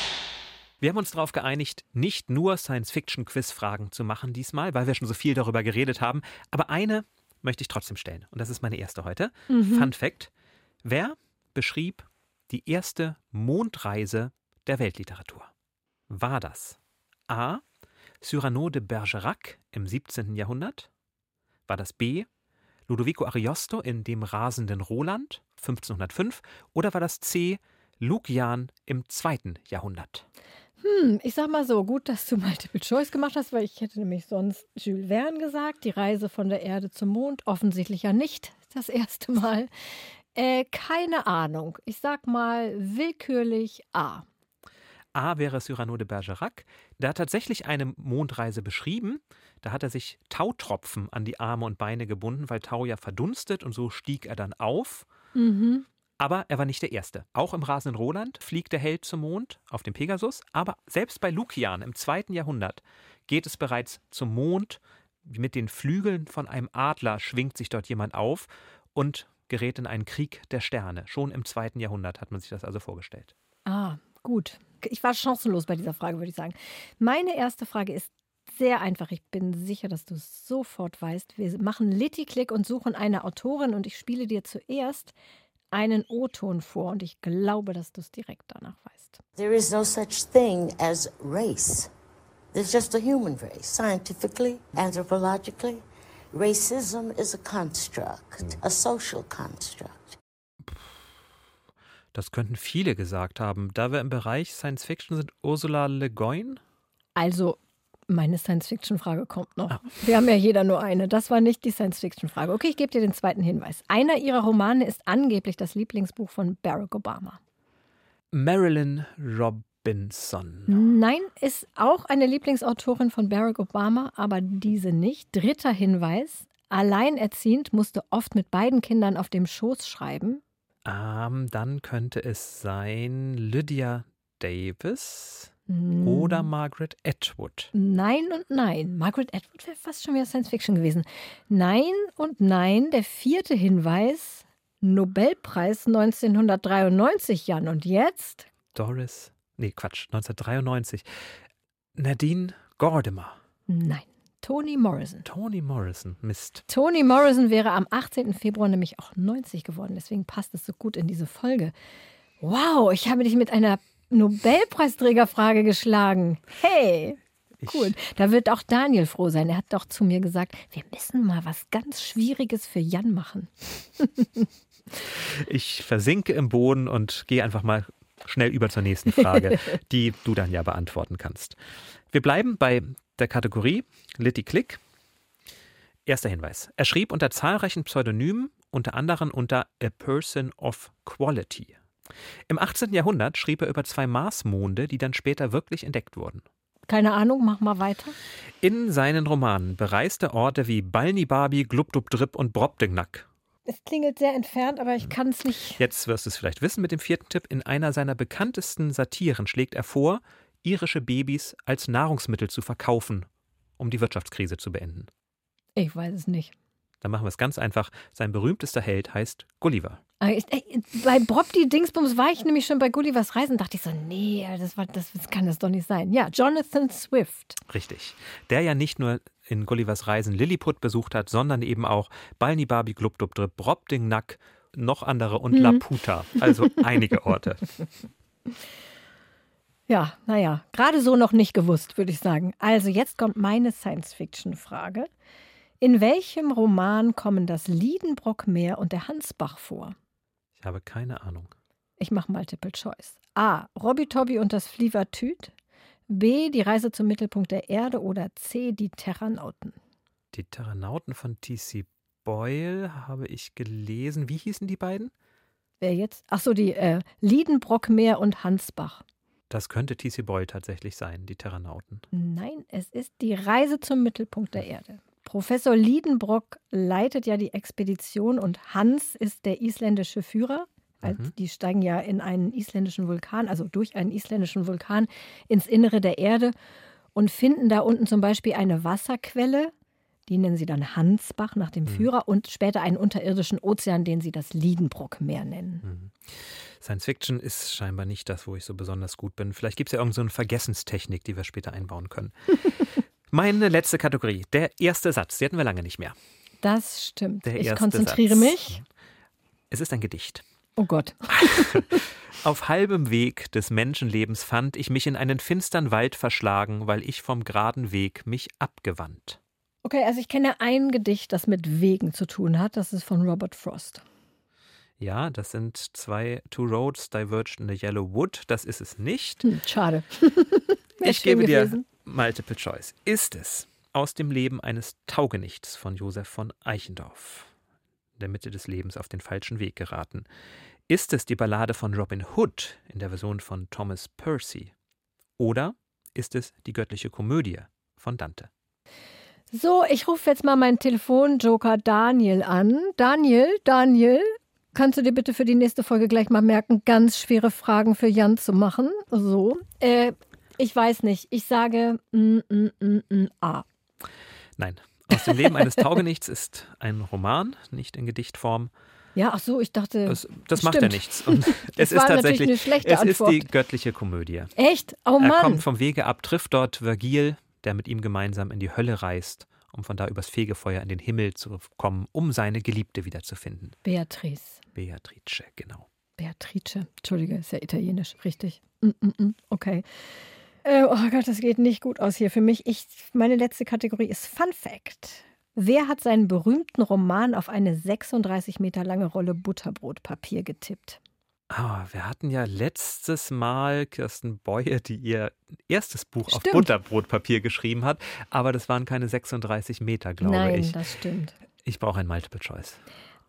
Wir haben uns darauf geeinigt, nicht nur Science-Fiction-Quiz-Fragen zu machen diesmal, weil wir schon so viel darüber geredet haben. Aber eine möchte ich trotzdem stellen. Und das ist meine erste heute. Mhm. Fun Fact: Wer beschrieb die erste Mondreise der Weltliteratur? War das A. Cyrano de Bergerac im 17. Jahrhundert? War das B. Ludovico Ariosto in Dem rasenden Roland 1505? Oder war das C. Lukian im 2. Jahrhundert? Hm, ich sag mal so, gut, dass du Multiple Choice gemacht hast, weil ich hätte nämlich sonst Jules Verne gesagt, die Reise von der Erde zum Mond, offensichtlich ja nicht das erste Mal. Äh, keine Ahnung. Ich sag mal willkürlich A. A wäre Cyrano de Bergerac. Der hat tatsächlich eine Mondreise beschrieben. Da hat er sich Tautropfen an die Arme und Beine gebunden, weil Tau ja verdunstet und so stieg er dann auf. Mhm. Aber er war nicht der Erste. Auch im rasenden Roland fliegt der Held zum Mond auf dem Pegasus. Aber selbst bei Lukian im zweiten Jahrhundert geht es bereits zum Mond. Mit den Flügeln von einem Adler schwingt sich dort jemand auf und gerät in einen Krieg der Sterne. Schon im zweiten Jahrhundert hat man sich das also vorgestellt. Ah, gut. Ich war chancenlos bei dieser Frage, würde ich sagen. Meine erste Frage ist sehr einfach. Ich bin sicher, dass du es sofort weißt. Wir machen Litty-Click und suchen eine Autorin und ich spiele dir zuerst einen O-Ton vor und ich glaube, dass du es direkt danach weißt. There is no such thing as race. There's just a human race, scientifically, anthropologically. Racism is a construct, a social construct. Das könnten viele gesagt haben. Da wir im Bereich Science Fiction sind, Ursula Le Guin? Also, meine Science-Fiction-Frage kommt noch. Ah. Wir haben ja jeder nur eine. Das war nicht die Science-Fiction-Frage. Okay, ich gebe dir den zweiten Hinweis. Einer ihrer Romane ist angeblich das Lieblingsbuch von Barack Obama. Marilyn Robinson. Nein, ist auch eine Lieblingsautorin von Barack Obama, aber diese nicht. Dritter Hinweis. Alleinerziehend musste oft mit beiden Kindern auf dem Schoß schreiben. Ähm, dann könnte es sein Lydia Davis. Oder hm. Margaret Atwood. Nein und nein. Margaret Atwood wäre fast schon wieder Science Fiction gewesen. Nein und nein. Der vierte Hinweis: Nobelpreis 1993, Jan. Und jetzt? Doris. Nee, Quatsch. 1993. Nadine Gordimer. Nein. Toni Morrison. Toni Morrison, Mist. Toni Morrison wäre am 18. Februar nämlich auch 90 geworden. Deswegen passt es so gut in diese Folge. Wow, ich habe dich mit einer Nobelpreisträgerfrage geschlagen. Hey! Cool. Da wird auch Daniel froh sein. Er hat doch zu mir gesagt, wir müssen mal was ganz Schwieriges für Jan machen. ich versinke im Boden und gehe einfach mal schnell über zur nächsten Frage, die du dann ja beantworten kannst. Wir bleiben bei der Kategorie Litty Click. Erster Hinweis. Er schrieb unter zahlreichen Pseudonymen, unter anderem unter A Person of Quality. Im 18. Jahrhundert schrieb er über zwei Marsmonde, die dann später wirklich entdeckt wurden. Keine Ahnung, mach mal weiter. In seinen Romanen bereist er Orte wie Balnibarbi, Glubdubdrip und Brobdingnack. Es klingelt sehr entfernt, aber ich kann es nicht. Jetzt wirst du es vielleicht wissen mit dem vierten Tipp. In einer seiner bekanntesten Satiren schlägt er vor, irische Babys als Nahrungsmittel zu verkaufen, um die Wirtschaftskrise zu beenden. Ich weiß es nicht. Dann machen wir es ganz einfach. Sein berühmtester Held heißt Gulliver. Äh, bei Bob die Dingsbums war ich nämlich schon bei Gullivers Reisen, dachte ich so, nee, das, war, das, das kann das doch nicht sein. Ja, Jonathan Swift. Richtig. Der ja nicht nur in Gullivers Reisen Lilliput besucht hat, sondern eben auch Balni Babi Glubdubdrib, Brobdingnack, noch andere und mhm. Laputa. Also einige Orte. Ja, naja, gerade so noch nicht gewusst, würde ich sagen. Also jetzt kommt meine Science-Fiction-Frage. In welchem Roman kommen das Liedenbrockmeer und der Hansbach vor? Ich habe keine Ahnung. Ich mache Multiple Choice. A. Robby Tobby und das Flievertüt. B. Die Reise zum Mittelpunkt der Erde. Oder C. Die Terranauten. Die Terranauten von T.C. Boyle habe ich gelesen. Wie hießen die beiden? Wer jetzt? Ach so, die äh, Liedenbrockmeer und Hansbach. Das könnte T.C. Boyle tatsächlich sein, die Terranauten. Nein, es ist die Reise zum Mittelpunkt der Erde. Professor Liedenbrock leitet ja die Expedition und Hans ist der isländische Führer. Mhm. Die steigen ja in einen isländischen Vulkan, also durch einen isländischen Vulkan ins Innere der Erde und finden da unten zum Beispiel eine Wasserquelle, die nennen sie dann Hansbach nach dem mhm. Führer und später einen unterirdischen Ozean, den sie das Liedenbrockmeer nennen. Mhm. Science Fiction ist scheinbar nicht das, wo ich so besonders gut bin. Vielleicht gibt es ja irgendeine so Vergessenstechnik, die wir später einbauen können. Meine letzte Kategorie, der erste Satz, die hatten wir lange nicht mehr. Das stimmt. Der ich konzentriere Satz. mich. Es ist ein Gedicht. Oh Gott. Auf halbem Weg des Menschenlebens fand ich mich in einen finstern Wald verschlagen, weil ich vom geraden Weg mich abgewandt. Okay, also ich kenne ein Gedicht, das mit Wegen zu tun hat. Das ist von Robert Frost. Ja, das sind zwei Two Roads Diverged in the Yellow Wood. Das ist es nicht. Hm, schade. ich gebe dir Multiple Choice. Ist es aus dem Leben eines Taugenichts von Josef von Eichendorff, in der Mitte des Lebens auf den falschen Weg geraten? Ist es die Ballade von Robin Hood in der Version von Thomas Percy? Oder ist es die göttliche Komödie von Dante? So, ich rufe jetzt mal meinen Telefonjoker Daniel an. Daniel, Daniel, kannst du dir bitte für die nächste Folge gleich mal merken, ganz schwere Fragen für Jan zu machen? So. Äh, ich weiß nicht. Ich sage mm, mm, mm, mm, A. Nein. Aus dem Leben eines Taugenichts ist ein Roman, nicht in Gedichtform. Ja, ach so, ich dachte. Das, das macht ja nichts. Und es ist tatsächlich. Eine schlechte es Antwort. ist die göttliche Komödie. Echt? Oh Mann. Er kommt vom Wege ab, trifft dort Vergil, der mit ihm gemeinsam in die Hölle reist, um von da übers Fegefeuer in den Himmel zu kommen, um seine Geliebte wiederzufinden. Beatrice. Beatrice, genau. Beatrice, Entschuldige, ist ja italienisch, richtig. Mm -mm, mm okay. Äh, oh Gott, das geht nicht gut aus hier für mich. Ich, meine letzte Kategorie ist Fun Fact. Wer hat seinen berühmten Roman auf eine 36 Meter lange Rolle Butterbrotpapier getippt? Ah, wir hatten ja letztes Mal Kirsten Beue, die ihr erstes Buch stimmt. auf Butterbrotpapier geschrieben hat, aber das waren keine 36 Meter, glaube Nein, ich. Nein, das stimmt. Ich brauche ein Multiple Choice.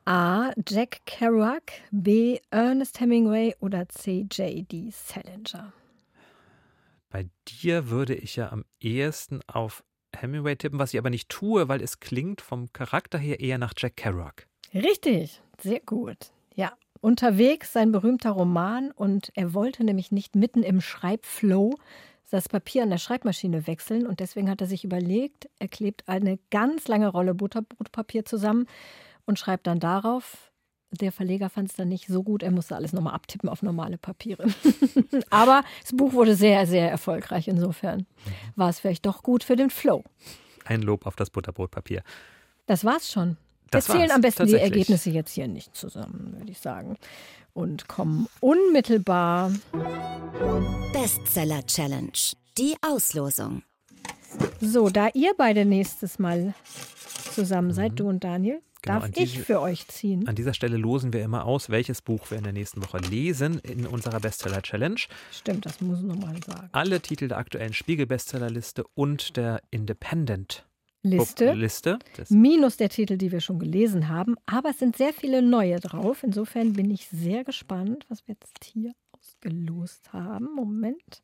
A. Jack Kerouac, B. Ernest Hemingway oder C. J.D. Salinger. Bei dir würde ich ja am ehesten auf Hemingway tippen, was ich aber nicht tue, weil es klingt vom Charakter her eher nach Jack Kerouac. Richtig, sehr gut. Ja, unterwegs sein berühmter Roman und er wollte nämlich nicht mitten im Schreibflow das Papier an der Schreibmaschine wechseln und deswegen hat er sich überlegt, er klebt eine ganz lange Rolle Butterbrotpapier zusammen und schreibt dann darauf der Verleger fand es dann nicht so gut, er musste alles nochmal abtippen auf normale Papiere. Aber das Buch wurde sehr, sehr erfolgreich. Insofern war es vielleicht doch gut für den Flow. Ein Lob auf das Butterbrotpapier. Das war's schon. Das Wir zählen am besten die Ergebnisse jetzt hier nicht zusammen, würde ich sagen. Und kommen unmittelbar. Bestseller Challenge. Die Auslosung. So, da ihr beide nächstes Mal zusammen seid, mhm. du und Daniel, Genau, Darf ich für euch ziehen? An dieser Stelle losen wir immer aus, welches Buch wir in der nächsten Woche lesen in unserer Bestseller-Challenge. Stimmt, das muss ich nochmal sagen. Alle Titel der aktuellen Spiegel-Bestsellerliste und der Independent Liste. Liste. Minus der Titel, die wir schon gelesen haben. Aber es sind sehr viele neue drauf. Insofern bin ich sehr gespannt, was wir jetzt hier ausgelost haben. Moment.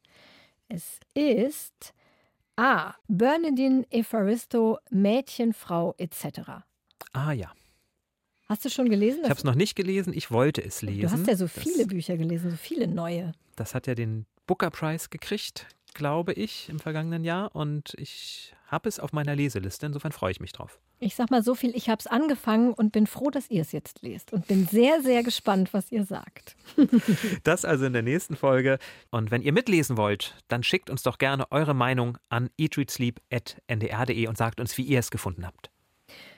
Es ist A. Bernadine Evaristo, Mädchen, Frau etc. Ah ja. Hast du schon gelesen? Ich habe es noch nicht gelesen, ich wollte es lesen. Du hast ja so viele das, Bücher gelesen, so viele neue. Das hat ja den Booker Prize gekriegt. glaube ich, im vergangenen Jahr und ich habe es auf meiner Leseliste. Insofern freue ich mich drauf. Ich sag mal so viel, ich habe es angefangen und bin froh, dass ihr es jetzt lest und bin sehr, sehr gespannt, was ihr sagt. das also in der nächsten Folge. Und wenn ihr mitlesen wollt, dann schickt uns doch gerne eure Meinung an eatreadsleep.ndr.de und sagt uns, wie ihr es gefunden habt.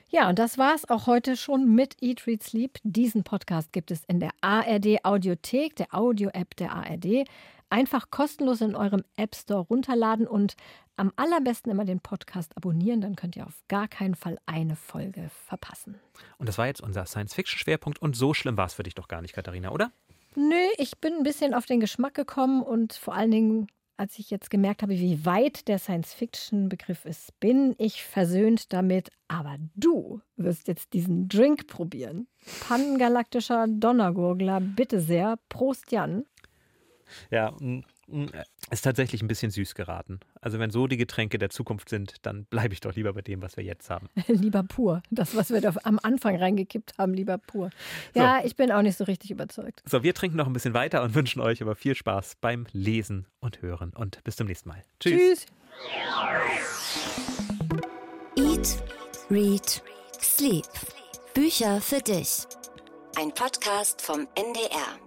Ja, und das war es auch heute schon mit Eat, Read, Sleep. Diesen Podcast gibt es in der ARD Audiothek, der Audio-App der ARD. Einfach kostenlos in eurem App Store runterladen und am allerbesten immer den Podcast abonnieren, dann könnt ihr auf gar keinen Fall eine Folge verpassen. Und das war jetzt unser Science-Fiction-Schwerpunkt und so schlimm war es für dich doch gar nicht, Katharina, oder? Nö, ich bin ein bisschen auf den Geschmack gekommen und vor allen Dingen, als ich jetzt gemerkt habe, wie weit der Science-Fiction-Begriff ist, bin ich versöhnt damit. Aber du wirst jetzt diesen Drink probieren. Pannengalaktischer Donnergurgler, bitte sehr. Prost, Jan. Ja, ist tatsächlich ein bisschen süß geraten. Also wenn so die Getränke der Zukunft sind, dann bleibe ich doch lieber bei dem, was wir jetzt haben. lieber pur. Das, was wir da am Anfang reingekippt haben, lieber pur. Ja, so. ich bin auch nicht so richtig überzeugt. So, wir trinken noch ein bisschen weiter und wünschen euch aber viel Spaß beim Lesen und Hören. Und bis zum nächsten Mal. Tschüss. Tschüss. Eat, Read, Sleep. Bücher für dich. Ein Podcast vom NDR.